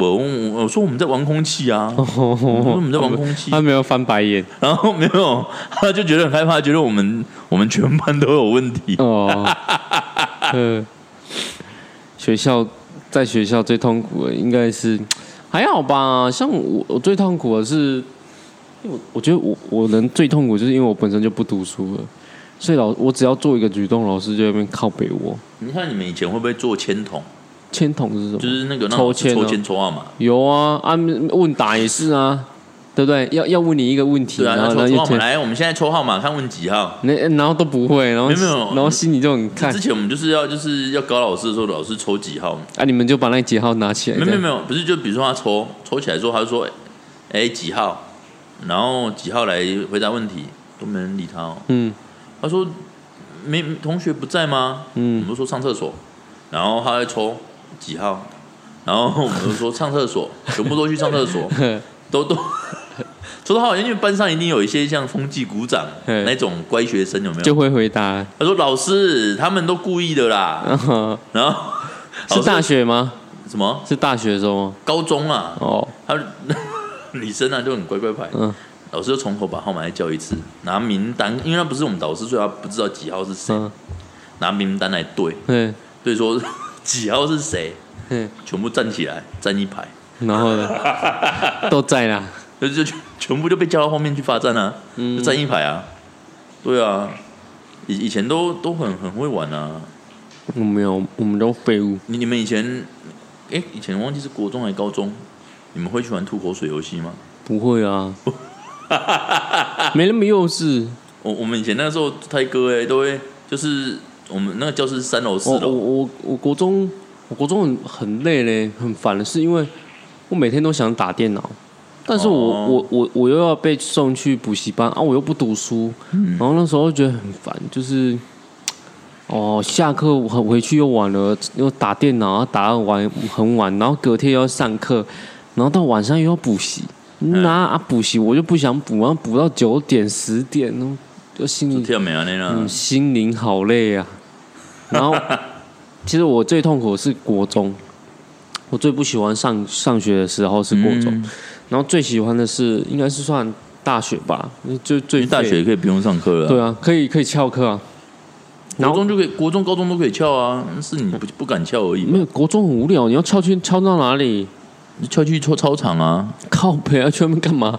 Speaker 1: 我我说我们在玩空气啊，我说我们在玩空气。
Speaker 2: 他没有翻白眼，
Speaker 1: 然后没有，他就觉得很害怕，觉得我们我们全班都有问题。哦，
Speaker 2: 嗯。学校在学校最痛苦的应该是 还好吧，像我我最痛苦的是，我我觉得我我能最痛苦就是因为我本身就不读书了，所以老我只要做一个举动，老师就那边靠北我。
Speaker 1: 你看你们以前会不会做签筒？
Speaker 2: 签筒是什么？
Speaker 1: 就是那个
Speaker 2: 抽签
Speaker 1: 抽签抽号码。
Speaker 2: 有啊，啊问答也是啊。对不对？要要问你一个问题，
Speaker 1: 然后抽号码来，我们现在抽号码，看问几号。
Speaker 2: 那然后都不会，然后
Speaker 1: 没有，
Speaker 2: 然后心里就很看。
Speaker 1: 之前我们就是要就是要搞老师的时候，老师抽几号，
Speaker 2: 啊，你们就把那几号拿起来。
Speaker 1: 没有没有，不是就比如说他抽抽起来之后，他就说，哎几号，然后几号来回答问题，都没人理他哦。嗯，他说没同学不在吗？嗯，我们说上厕所，然后他在抽几号，然后我们就说上厕所，全部都去上厕所，都 都。说的好，因为班上一定有一些像风纪鼓掌那种乖学生，有没有？
Speaker 2: 就会回答。
Speaker 1: 他说：“老师，他们都故意的啦。”然后
Speaker 2: 是大学吗？
Speaker 1: 什么？
Speaker 2: 是大学的时候吗？
Speaker 1: 高中啊。哦。他 女生啊就很乖乖牌。嗯。老师就从头把号码再叫一次，拿名单，因为他不是我们导师，所以他不知道几号是谁。拿名单来对。对。对，说 几号是谁？嗯。全部站起来，站一排。
Speaker 2: 然后呢？都在啦。
Speaker 1: 就就全部就被叫到后面去罚站啊，就站一排啊，对啊，以以前都都很很会玩啊，
Speaker 2: 我没有，我们都废物。
Speaker 1: 你你们以前，哎，以前忘记是国中还是高中，你们会去玩吐口水游戏吗？
Speaker 2: 不会啊，没那么幼稚。
Speaker 1: 我我们以前那时候，泰哥哎，都会就是我们那个教室三楼四楼。
Speaker 2: 我我我国中我国中很很累嘞，很烦的是因为我每天都想打电脑，但是我我我我又要被送去补习班啊，我又不读书，然后那时候觉得很烦，就是哦下课回回去又晚了，又打电脑打到晚很晚，然后隔天又要上课，然后到晚上又要补习。那啊补习我就不想补，然后补到九点十点哦，就心里嗯心灵好累啊。然后 其实我最痛苦的是国中，我最不喜欢上上学的时候是国中，然后最喜欢的是应该是算大学吧，就最
Speaker 1: 大学可以不用上课了，
Speaker 2: 对啊，可以可以翘课啊。
Speaker 1: 国中就可以，国中高中都可以翘啊，是你不不敢翘而已。
Speaker 2: 没有国中很无聊，你要翘去翘到哪里？
Speaker 1: 你翘去操操场啊？
Speaker 2: 靠陪啊，去外面干嘛？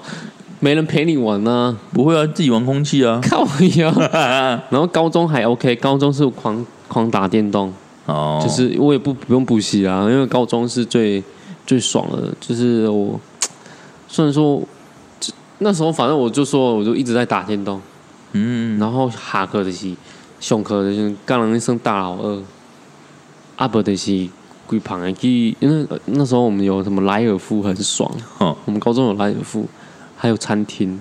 Speaker 2: 没人陪你玩呢？
Speaker 1: 不会啊，自己玩空气啊。
Speaker 2: 靠呀！然后高中还 OK，高中是狂狂打电动哦，就是我也不不用补习啊，因为高中是最最爽的。就是我虽然说那时候，反正我就说，我就一直在打电动。嗯，然后下课的是上课的是刚人一声大老二，阿伯的是。鬼旁的去，因为那时候我们有什么莱尔夫很爽，我们高中有莱尔夫，还有餐厅，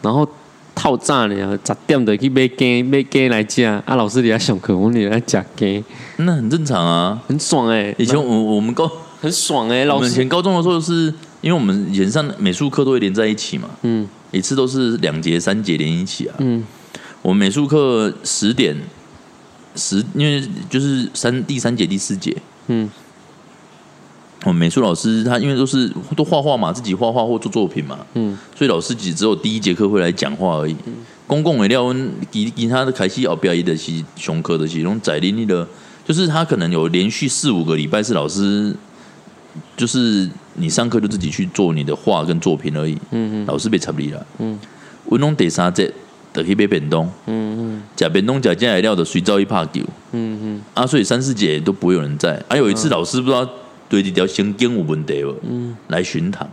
Speaker 2: 然后套餐呢，十点的去买鸡买鸡来吃，啊，老师你在上课，我你在吃鸡，
Speaker 1: 那很正常啊，
Speaker 2: 很爽哎。
Speaker 1: 以前我我们高
Speaker 2: 很爽哎，
Speaker 1: 老师。以前高中的时候是因为我们以前上美术课都会连在一起嘛，嗯，一次都是两节三节连一起啊，嗯，我们美术课十点十，因为就是三第三节第四节。嗯，我们美术老师他因为都是都画画嘛，自己画画或做作品嘛，嗯，所以老师只只有第一节课会来讲话而已。公共也料给给他的凯西奥表演的是熊科的其中在林力的，就是他可能有连续四五个礼拜是老师，就是你上课就自己去做你的画跟作品而已。嗯嗯，老师被插离了。嗯，文龙第三节。得去买便当，嗯嗯，假便当假进来料的随招一怕丢，嗯嗯，啊，所以三四节都不会有人在。还有一次老师不知道对这条神经有问题了，嗯，来巡堂，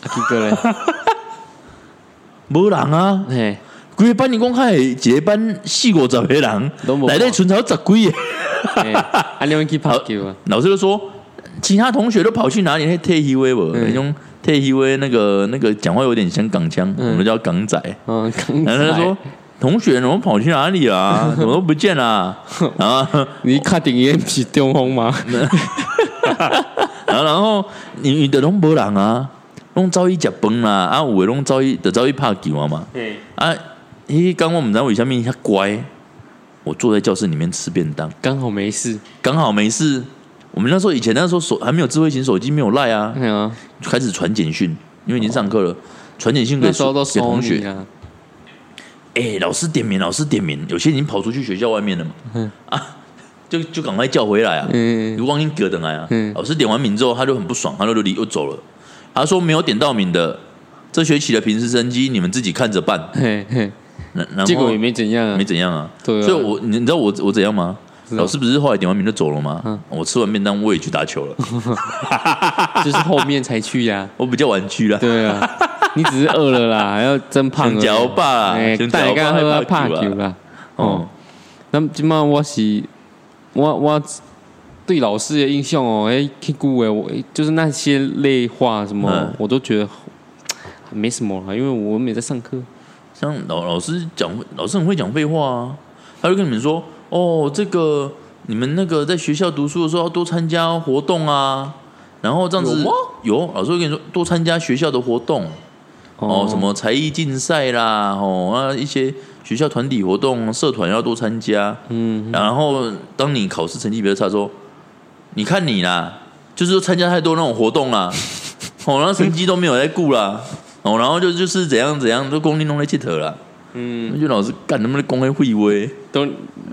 Speaker 2: 结果嘞，
Speaker 1: 无人啊，嘿，规个班你讲开一班四五十个人，来咧存朝十几个，
Speaker 2: 啊，你们去跑球啊？
Speaker 1: 老师就说，其他同学都跑去哪里？那退休微博那种。T T V 那个那个讲话有点像港腔，我们叫港仔。嗯，然后他说：“同学，我们跑去哪里了？怎么都不见了？”
Speaker 2: 啊，你看顶烟是中风吗？
Speaker 1: 然后，然后你你的拢无人啊，拢早一食饭啦，啊，有的拢早一的早一拍球啊嘛。对啊，咦，刚刚我们在为下面一下乖，我坐在教室里面吃便当，
Speaker 2: 刚好没事，
Speaker 1: 刚好没事。我们那时候以前那时候手还没有智慧型手机，没有赖啊，开始传简讯，因为已经上课了，传简讯给给同学。哎，老师点名，老师点名，有些已经跑出去学校外面了嘛，啊，就就赶快叫回来啊，如光英隔等来啊，老师点完名之后，他就很不爽，他就离又走了。他说没有点到名的，这学期的平时成绩你们自己看着办。
Speaker 2: 结果也没怎样，
Speaker 1: 没怎样啊。所以，我你你知道我我怎样吗？老师不是后来点完名就走了吗？我吃完便当我也去打球了，
Speaker 2: 就是后面才去呀。
Speaker 1: 我比较晚去了。
Speaker 2: 对啊，你只是饿了啦，还要真胖了。
Speaker 1: 嚼吧，
Speaker 2: 大家喝怕球啦。哦，那今晚我是我我对老师的印象哦，哎，听古哎，我就是那些类话什么，我都觉得 没什么了，因为我没在上课。
Speaker 1: 像老老师讲，老师很会讲废话啊，他就跟你们说。哦，这个你们那个在学校读书的时候要多参加活动啊，然后这样子有老师会跟你说多参加学校的活动。哦，什么才艺竞赛啦，哦啊一些学校团体活动、社团要多参加，嗯，然后当你考试成绩比较差，说你看你啦，就是说参加太多那种活动啦，哦，然后成绩都没有在顾啦，哦，然后就就是怎样怎样，都功利弄来剃头了。嗯，就老师干他们的公开会威，都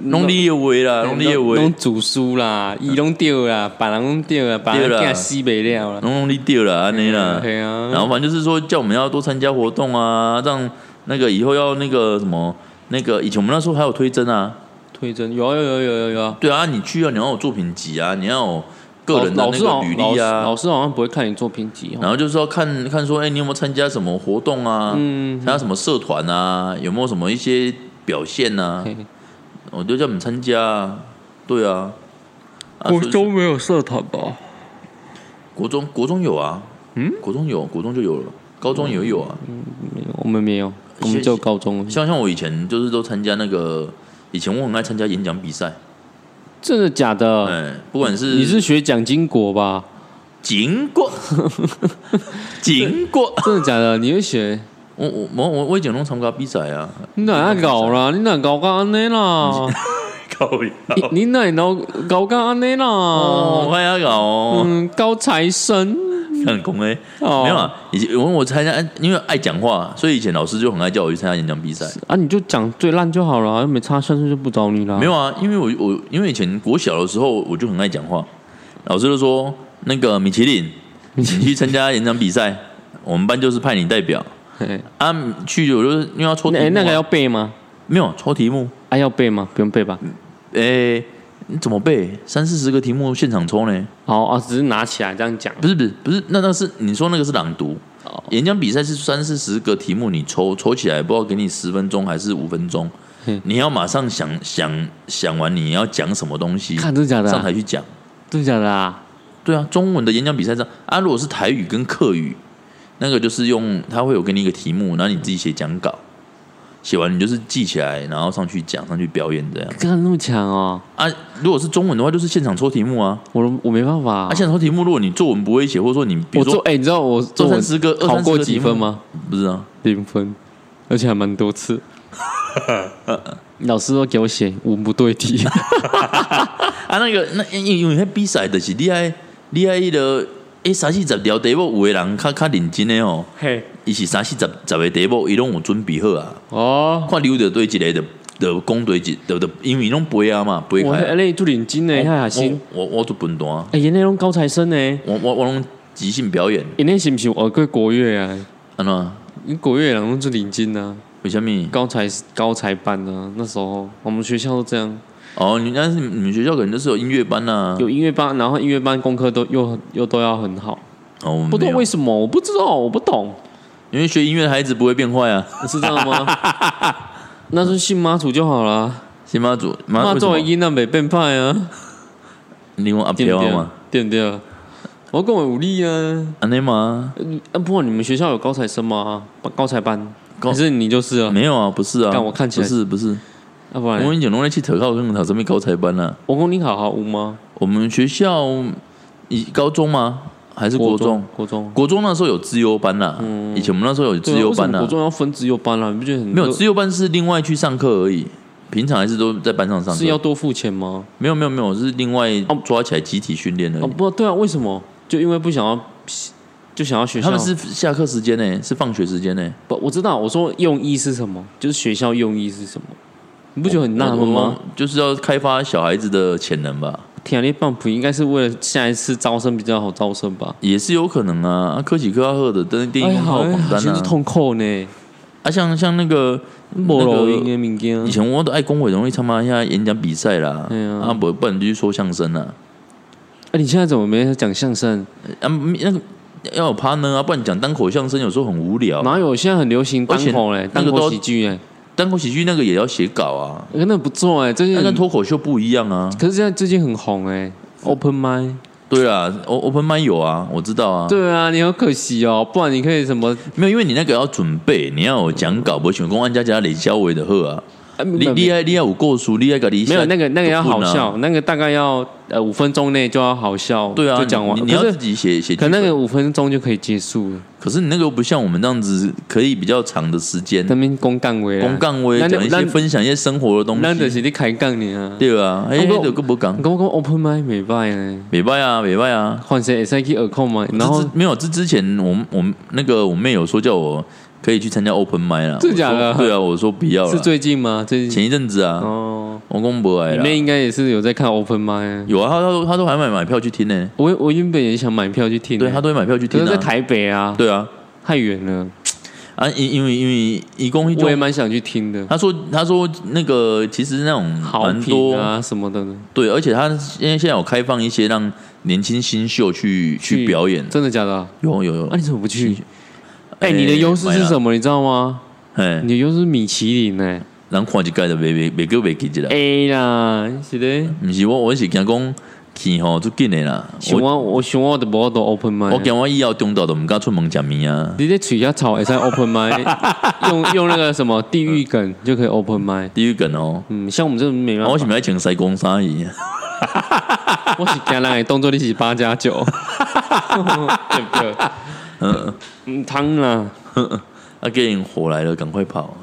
Speaker 1: 弄你的威啦，弄你的威，
Speaker 2: 弄煮书啦，伊拢掉啦，把人拢掉啦，把人给吸没了啦，
Speaker 1: 弄弄你掉啦安尼啦，对啊。然后反正就是说，叫我们要多参加活动啊，让那个以后要那个什么，那个以前我们那时候还有推甄啊，
Speaker 2: 推甄有有有有有有，
Speaker 1: 对啊，你去啊，你要有作品集啊，你要。个人的那个履历啊，
Speaker 2: 老师好像不会看你作品集，
Speaker 1: 然后就是说看看说，哎，你有没有参加什么活动啊？嗯，参加什么社团啊？有没有什么一些表现呢？我就叫你们参加。对啊，
Speaker 2: 国中没有社团吧？
Speaker 1: 国中国中有啊，嗯，国中有，国中就有了，高中也有啊。
Speaker 2: 嗯，没有，我们没有，我们就高中。
Speaker 1: 像像我以前就是都参加那个，以前我很爱参加演讲比赛。
Speaker 2: 真的假的？
Speaker 1: 哎，不管是
Speaker 2: 你是学蒋经国吧？
Speaker 1: 经过，经过，
Speaker 2: 真的假的？你会学？
Speaker 1: 我我我我我以前拢参加比赛啊！
Speaker 2: 你哪搞啦？你哪搞干安尼啦？
Speaker 1: 搞
Speaker 2: 你你哪搞搞干安尼啦？
Speaker 1: 我也要搞，
Speaker 2: 嗯，高材生，
Speaker 1: 很公哎，没有啊。以前我我参加，因为爱讲话，所以以前老师就很爱叫我去参加演讲比赛
Speaker 2: 啊。你就讲最烂就好了，又没差，下次就不找你了。
Speaker 1: 没有啊，因为我我因为以前国小的时候我就很爱讲话，老师就说那个米其林，你去参加演讲比赛，我们班就是派你代表。啊，去我就是因为要抽，
Speaker 2: 哎，那个要背吗？
Speaker 1: 没有抽题目，
Speaker 2: 啊，要背吗？不用背吧？
Speaker 1: 哎，你怎么背？三四十个题目现场抽呢？
Speaker 2: 哦啊，只是拿起来这样讲，
Speaker 1: 不是不是不是，那那是你说那个是朗读，演讲比赛是三四十个题目，你抽抽起来，不知道给你十分钟还是五分钟，你要马上想想想完你要讲什么东西，
Speaker 2: 看真的假的？
Speaker 1: 上台去讲，
Speaker 2: 真的假的啊？
Speaker 1: 对啊，中文的演讲比赛上啊，如果是台语跟客语。那个就是用，他会有给你一个题目，然后你自己写讲稿，写完你就是记起来，然后上去讲，上去表演这样。
Speaker 2: 干那么强哦！
Speaker 1: 啊，如果是中文的话，就是现场抽题目啊。
Speaker 2: 我我没办法
Speaker 1: 啊，现场抽题目，如果你作文不会写，或者说你比如说，
Speaker 2: 哎，你知道我
Speaker 1: 作文十个
Speaker 2: 考过几分吗？
Speaker 1: 不知道，
Speaker 2: 零分，而且还蛮多次。老师都给我写文不对题。
Speaker 1: 啊，那个那因为比赛的是厉害厉害的。诶，三四十条题目，有的人较较认真的哦。嘿，伊是三四十十个题目，伊拢有准备好啊。哦，看留着对一个的的讲对一，的的，因为伊拢背啊嘛，背开。
Speaker 2: 我你做认真的，遐下先。
Speaker 1: 我我做笨蛋。
Speaker 2: 哎，因那种高材生诶？
Speaker 1: 我我我拢即兴表演。
Speaker 2: 因那是毋是学过国乐啊？
Speaker 1: 安怎？
Speaker 2: 你国乐人拢做认真啊？
Speaker 1: 为什么？
Speaker 2: 高材高材班啊，那时候我们学校都这样。
Speaker 1: 哦，你但是你们学校可能都是有音乐班呐，
Speaker 2: 有音乐班，然后音乐班功课都又又都要很好。哦，不懂为什么，我不知道，我不懂。
Speaker 1: 因为学音乐的孩子不会变坏啊，
Speaker 2: 是这样吗？那是信妈祖就好了，
Speaker 1: 信妈祖，
Speaker 2: 妈祖音那没变坏啊。
Speaker 1: 你问阿彪吗？
Speaker 2: 对不对，我跟我武力啊。
Speaker 1: 安尼吗？
Speaker 2: 啊，不过你们学校有高材生吗？高材班？可是你就是啊？
Speaker 1: 没有啊，不是啊。
Speaker 2: 但我看起来
Speaker 1: 不是不是。
Speaker 2: 要不然
Speaker 1: 我跟你讲，弄来去特考跟考什么高材班呢？
Speaker 2: 我讲你好好无吗？
Speaker 1: 我们学校以高中吗？还是国中？
Speaker 2: 国中
Speaker 1: 国中那时候有资优班呐。以前我们那时候有资优班呐。
Speaker 2: 国中要分资优班啦，你不觉得很？
Speaker 1: 没有资优班是另外去上课而已，平常还是都在班上上。
Speaker 2: 是要多付钱吗？
Speaker 1: 没有没有没有，是另外抓起来集体训练的。哦
Speaker 2: 不对啊，为什么？就因为不想要，就想要学
Speaker 1: 校。他们是下课时间呢，是放学时间呢。
Speaker 2: 不，我知道。我说用意是什么？就是学校用意是什么？你不觉得很纳闷吗？
Speaker 1: 就是要开发小孩子的潜能吧。
Speaker 2: 天力棒普应该是为了下一次招生比较好招生吧？
Speaker 1: 也是有可能啊。科技科赫的登电影号榜单
Speaker 2: 啊，是痛苦呢。
Speaker 1: 啊，像像那个
Speaker 2: 那个，
Speaker 1: 以前我都爱公委容易参加一下演讲比赛啦。啊，不不然就去说相声啦。
Speaker 2: 啊，你现在怎么没讲相声？
Speaker 1: 啊，那个要有 partner 啊，不然讲单口相声有时候很无聊。
Speaker 2: 哪有？现在很流行单口嘞，单口喜剧哎。
Speaker 1: 单口喜剧那个也要写稿啊，
Speaker 2: 那不错哎，最近
Speaker 1: 跟脱口秀不一样啊。
Speaker 2: 可是现在最近很红哎，Open Mind
Speaker 1: 对啊，Open Mind 有啊，我知道啊。
Speaker 2: 对啊，你好可惜哦，不然你可以什么？
Speaker 1: 没有，因为你那个要准备，你要有讲稿，不喜欢公安家家李肖伟的贺啊。厉厉害厉害，我过数厉害个理
Speaker 2: 没有那个那个要好笑，那个大概要呃五分钟内就要好笑，
Speaker 1: 对啊，
Speaker 2: 就讲完。
Speaker 1: 你要自己写写，
Speaker 2: 可那个五分钟就可以结束了。
Speaker 1: 可是你那个不像我们这样子，可以比较长的时间。
Speaker 2: 那边公干威，
Speaker 1: 公干威讲一些分享一些生活的东西。
Speaker 2: 那就是你开杠你啊，
Speaker 1: 对啊，哎，都个不讲。
Speaker 2: 刚刚 open m i 美拜呢，
Speaker 1: 美拜啊，美拜啊，
Speaker 2: 换谁 S I K 耳控吗？然后
Speaker 1: 没有，这之前我们我们那个我妹有说叫我。可以去参加 Open m i 了，
Speaker 2: 真的假的？
Speaker 1: 对啊，我说不要了。
Speaker 2: 是最近吗？最近
Speaker 1: 前一阵子啊。哦，王公博来了。
Speaker 2: 里面应该也是有在看 Open m i
Speaker 1: 有啊，他他他都还买买票去听呢。
Speaker 2: 我我原本也想买票去听，
Speaker 1: 对他都会买票去听。
Speaker 2: 在台北啊。
Speaker 1: 对啊，
Speaker 2: 太远了。
Speaker 1: 啊，因因为因为一共
Speaker 2: 我也蛮想去听的。
Speaker 1: 他说他说那个其实那种蛮多
Speaker 2: 啊什么的。
Speaker 1: 对，而且他因为现在有开放一些让年轻新秀去去表演，
Speaker 2: 真的假的？
Speaker 1: 有有有。
Speaker 2: 那你怎么不去？哎，你的优势是什么？你知道吗？哎，你的优势是米其林呢？
Speaker 1: 人看一盖就袂袂袂够袂记一啦。
Speaker 2: 哎啦，是的，
Speaker 1: 毋是我，我是惊讲去吼就紧的啦。
Speaker 2: 我我想我的无都 open mind，
Speaker 1: 我惊我以后中岛都毋敢出门食面啊。
Speaker 2: 你这嘴下草会使 open mind，用用那个什么地狱梗就可以 open mind。
Speaker 1: 地狱梗哦，
Speaker 2: 嗯，像我们这种没办
Speaker 1: 法。我是咪爱穿西工衫伊？
Speaker 2: 我是惊人诶动作你是八加九，对不对？嗯嗯，汤啦，
Speaker 1: 啊，给人火来了，赶快跑。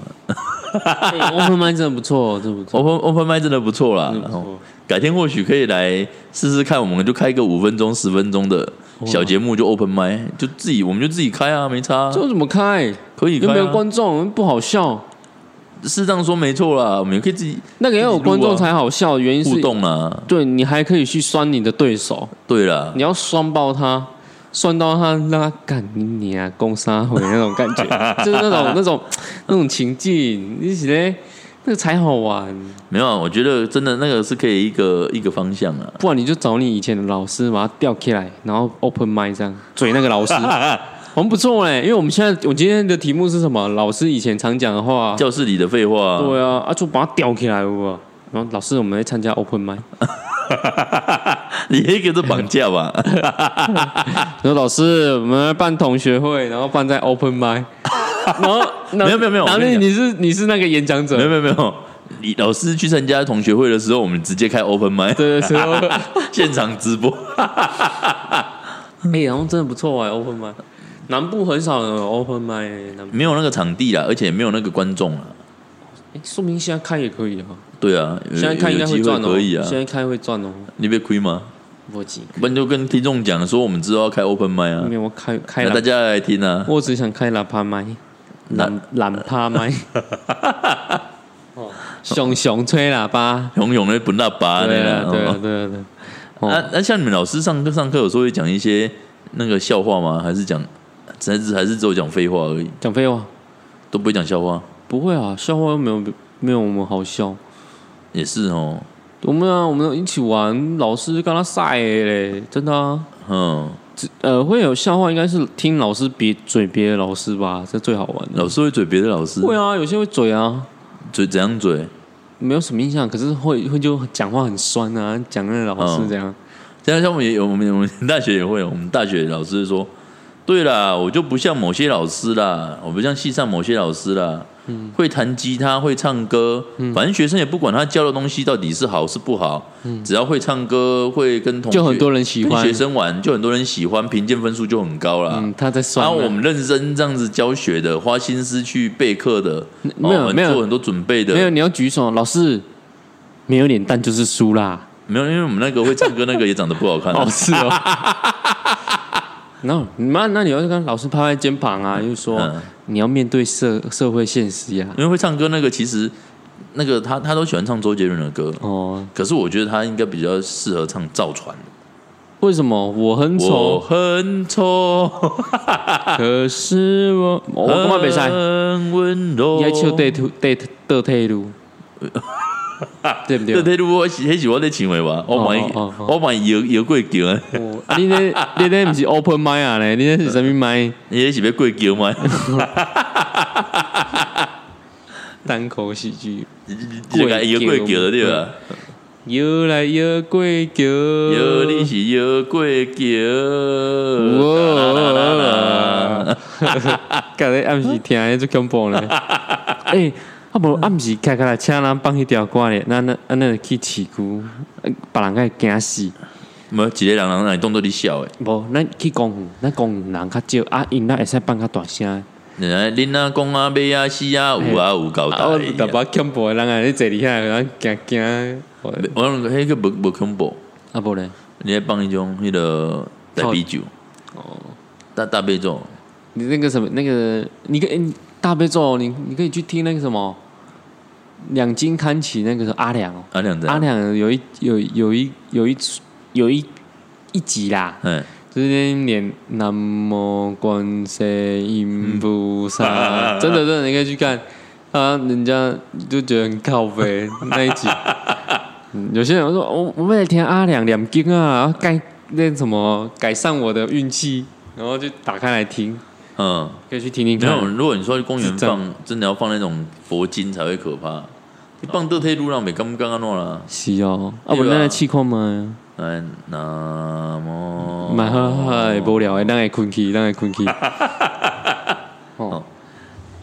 Speaker 2: Open 麦真的不错，真不错。
Speaker 1: Open Open 麦真的不错啦。然后改天或许可以来试试看，我们就开个五分钟、十分钟的小节目，就 Open 麦，就自己我们就自己开啊，没差。
Speaker 2: 这怎么开？
Speaker 1: 可以，有
Speaker 2: 没有观众？不好笑。
Speaker 1: 是这样说没错啦，我们也可以自己。
Speaker 2: 那个要有观众才好笑，原因是
Speaker 1: 互动啊。
Speaker 2: 对你还可以去酸你的对手。
Speaker 1: 对了，
Speaker 2: 你要酸爆他。算到他让他干你啊，攻杀回那种感觉，就是那种那种那种情境，你觉得那个才好玩。
Speaker 1: 没有，我觉得真的那个是可以一个一个方向啊。
Speaker 2: 不然你就找你以前的老师，把他吊起来，然后 open m i 这样嘴那个老师，我们不错嘞。因为我们现在我今天的题目是什么？老师以前常讲的话，
Speaker 1: 教室里的废话。
Speaker 2: 对啊，啊就把它吊起来，不？然后老师，我们来参加 open m i
Speaker 1: 你可以给这绑架吧？
Speaker 2: 说老师，我们办同学会，然后办在 open m i 然后
Speaker 1: 没有没有没有，
Speaker 2: 哪里你是你是那个演讲者？
Speaker 1: 没有没有没有，你老师去参加同学会的时候，我们直接开 open m i
Speaker 2: 对对对
Speaker 1: 现场直播。
Speaker 2: 哎，然后真的不错哎，open m i 南部很少有 open m i
Speaker 1: 没有那个场地啦，而且没有那个观众了。
Speaker 2: 哎，说明现在开也可以啊。
Speaker 1: 对啊，
Speaker 2: 现在开应该会赚哦。
Speaker 1: 可以啊，
Speaker 2: 现在开会赚哦。
Speaker 1: 你别亏吗？
Speaker 2: 不急。
Speaker 1: 不然就跟听众讲说，我们知道要开 open 麦啊。
Speaker 2: 没有，我开开。
Speaker 1: 大家来听啊。
Speaker 2: 我只想开喇叭麦，懒懒趴麦。哦，熊熊吹喇叭，
Speaker 1: 熊熊的本喇叭
Speaker 2: 对啊，对啊，对啊，对。
Speaker 1: 那那像你们老师上课上课有时候会讲一些那个笑话吗？还是讲还是还是只有讲废话而已？
Speaker 2: 讲废话
Speaker 1: 都不会讲笑话？
Speaker 2: 不会啊，笑话又没有没有我们好笑。
Speaker 1: 也是哦，
Speaker 2: 我们啊，我们一起玩，老师跟他晒嘞，真的啊，嗯，呃，会有笑话，应该是听老师别嘴别的老师吧，这最好玩。
Speaker 1: 老师会嘴别的老师？
Speaker 2: 会啊，有些会嘴啊，
Speaker 1: 嘴怎样嘴？
Speaker 2: 没有什么印象，可是会会就讲话很酸啊，讲那个老师这样。
Speaker 1: 像像我们也有，我们我们大学也会，我们大学老师说。对啦，我就不像某些老师啦，我不像系上某些老师啦，嗯，会弹吉他，会唱歌，嗯，反正学生也不管他教的东西到底是好是不好，嗯，只要会唱歌，会跟同学，
Speaker 2: 就很多人喜欢，
Speaker 1: 学生玩，就很多人喜欢，评鉴分数就很高啦。
Speaker 2: 嗯，他在
Speaker 1: 然后我们认真这样子教学的，花心思去备课的，
Speaker 2: 没有没有。
Speaker 1: 做很多准备的，
Speaker 2: 没有你要举手，老师没有脸蛋就是输啦，
Speaker 1: 没有，因为我们那个会唱歌那个也长得不好看，
Speaker 2: 哦是哦。那那，那你要跟老师拍拍肩膀啊，就说你要面对社社会现实呀。
Speaker 1: 因为会唱歌那个，其实那个他他都喜欢唱周杰伦的歌哦。可是我觉得他应该比较适合唱赵传。
Speaker 2: 为什么？我很丑，
Speaker 1: 我很丑，
Speaker 2: 可是我我干嘛比赛？你还唱对土对倒退路。对不对？
Speaker 1: 这条路我是迄是我咧唱的吧？我买我买摇摇过桥啊！
Speaker 2: 你咧你咧不是 open m i 啊咧？你咧是什么麦？
Speaker 1: 你咧是要过桥吗？
Speaker 2: 单口喜剧，
Speaker 1: 过摇过桥对吧？
Speaker 2: 摇来摇过桥，
Speaker 1: 摇你是摇过桥。
Speaker 2: 哇！刚才 暗时听就恐怖咧，哎。啊无暗时开开来请人放迄条歌咧，那那那那去市区，别人该惊死。
Speaker 1: 无一个人人来当做你笑诶。
Speaker 2: 无，咱去公园，咱公园人较少，啊，因那会使放较大声。
Speaker 1: 恁啊讲啊，买啊，死啊，有啊有够大。
Speaker 2: 哦，大把恐怖诶人啊，你坐伫遐，人惊惊。
Speaker 1: 我迄个无无恐怖。
Speaker 2: 啊无咧，
Speaker 1: 你咧放一种迄个大啤酒。哦。大大悲咒。
Speaker 2: 你那个什么那个，你跟。大悲咒，你你可以去听那个什么两金看起那个是阿良哦，
Speaker 1: 阿良的
Speaker 2: 阿良有一有有一有一有一一集啦，嗯，就是念南无观世音菩萨，真的真的你可以去看啊，人家就觉得很靠背那一集，有些人说我我为了听阿良两经啊，改那什么改善我的运气，然后就打开来听。嗯，可以去听听看。
Speaker 1: 如果你说公园放，真的要放那种佛经才会可怕。你放倒退路让袂刚刚安怎啦？
Speaker 2: 是哦，啊，我那试看嘛。
Speaker 1: 哎，那么，
Speaker 2: 蛮好好，无聊诶，咱会困去，咱会困去。
Speaker 1: 哦，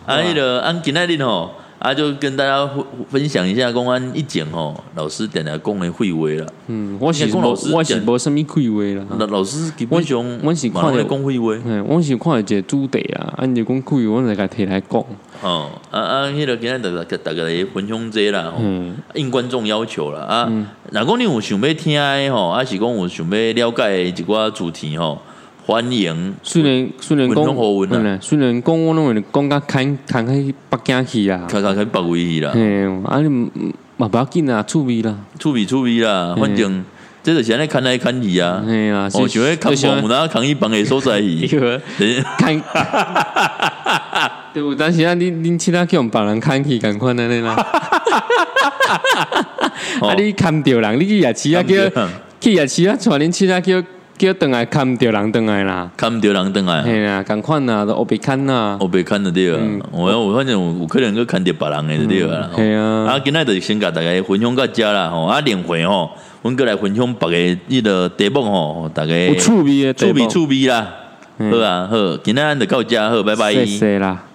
Speaker 1: 啊，迄个按今仔日吼。啊，就跟大家分分享一下公安一讲吼，老师点来讲的会话啦。
Speaker 2: 嗯，我是老师，我是无什么会话啦。
Speaker 1: 那老师基本上，
Speaker 2: 我是看
Speaker 1: 的讲会话。
Speaker 2: 嗯，我是看一个主题啊，按你讲会话，我来甲提来讲。
Speaker 1: 哦，啊啊，迄个今日大家大家来分享这啦，嗯，应观众要求啦啊。若讲你有想要听的吼，还是讲有想要了解一寡主题吼？欢迎，
Speaker 2: 虽然虽然讲，虽然讲我拢会讲甲看看去北京去啊，
Speaker 1: 看看去北位去啦。
Speaker 2: 嗯，啊你嘛不要紧啊，趣味啦，
Speaker 1: 趣味趣味啦，反正这是现在看来看去啊。
Speaker 2: 哎呀，
Speaker 1: 我想要看房，有哪抗议房的所在去？
Speaker 2: 看，对，但是啊，你你其他叫别人看去，赶快的啦。啊，你看到人，你去夜市啊叫，去夜市啊，传恁其他叫。叫等来看唔到人等来啦，
Speaker 1: 看唔到人等来，
Speaker 2: 系啊，赶快呐，都我别看呐，
Speaker 1: 我别看的对啊，我我反正有可能去看到别人的对啊，
Speaker 2: 系啊，
Speaker 1: 啊，今仔就先甲大家分享到遮啦，吼，啊，连会吼，阮过来分享别个伊个题目吼，大家
Speaker 2: 趣味
Speaker 1: 趣味趣味啦，好啊，好，今仔就到遮好，拜拜，
Speaker 2: 谢谢啦。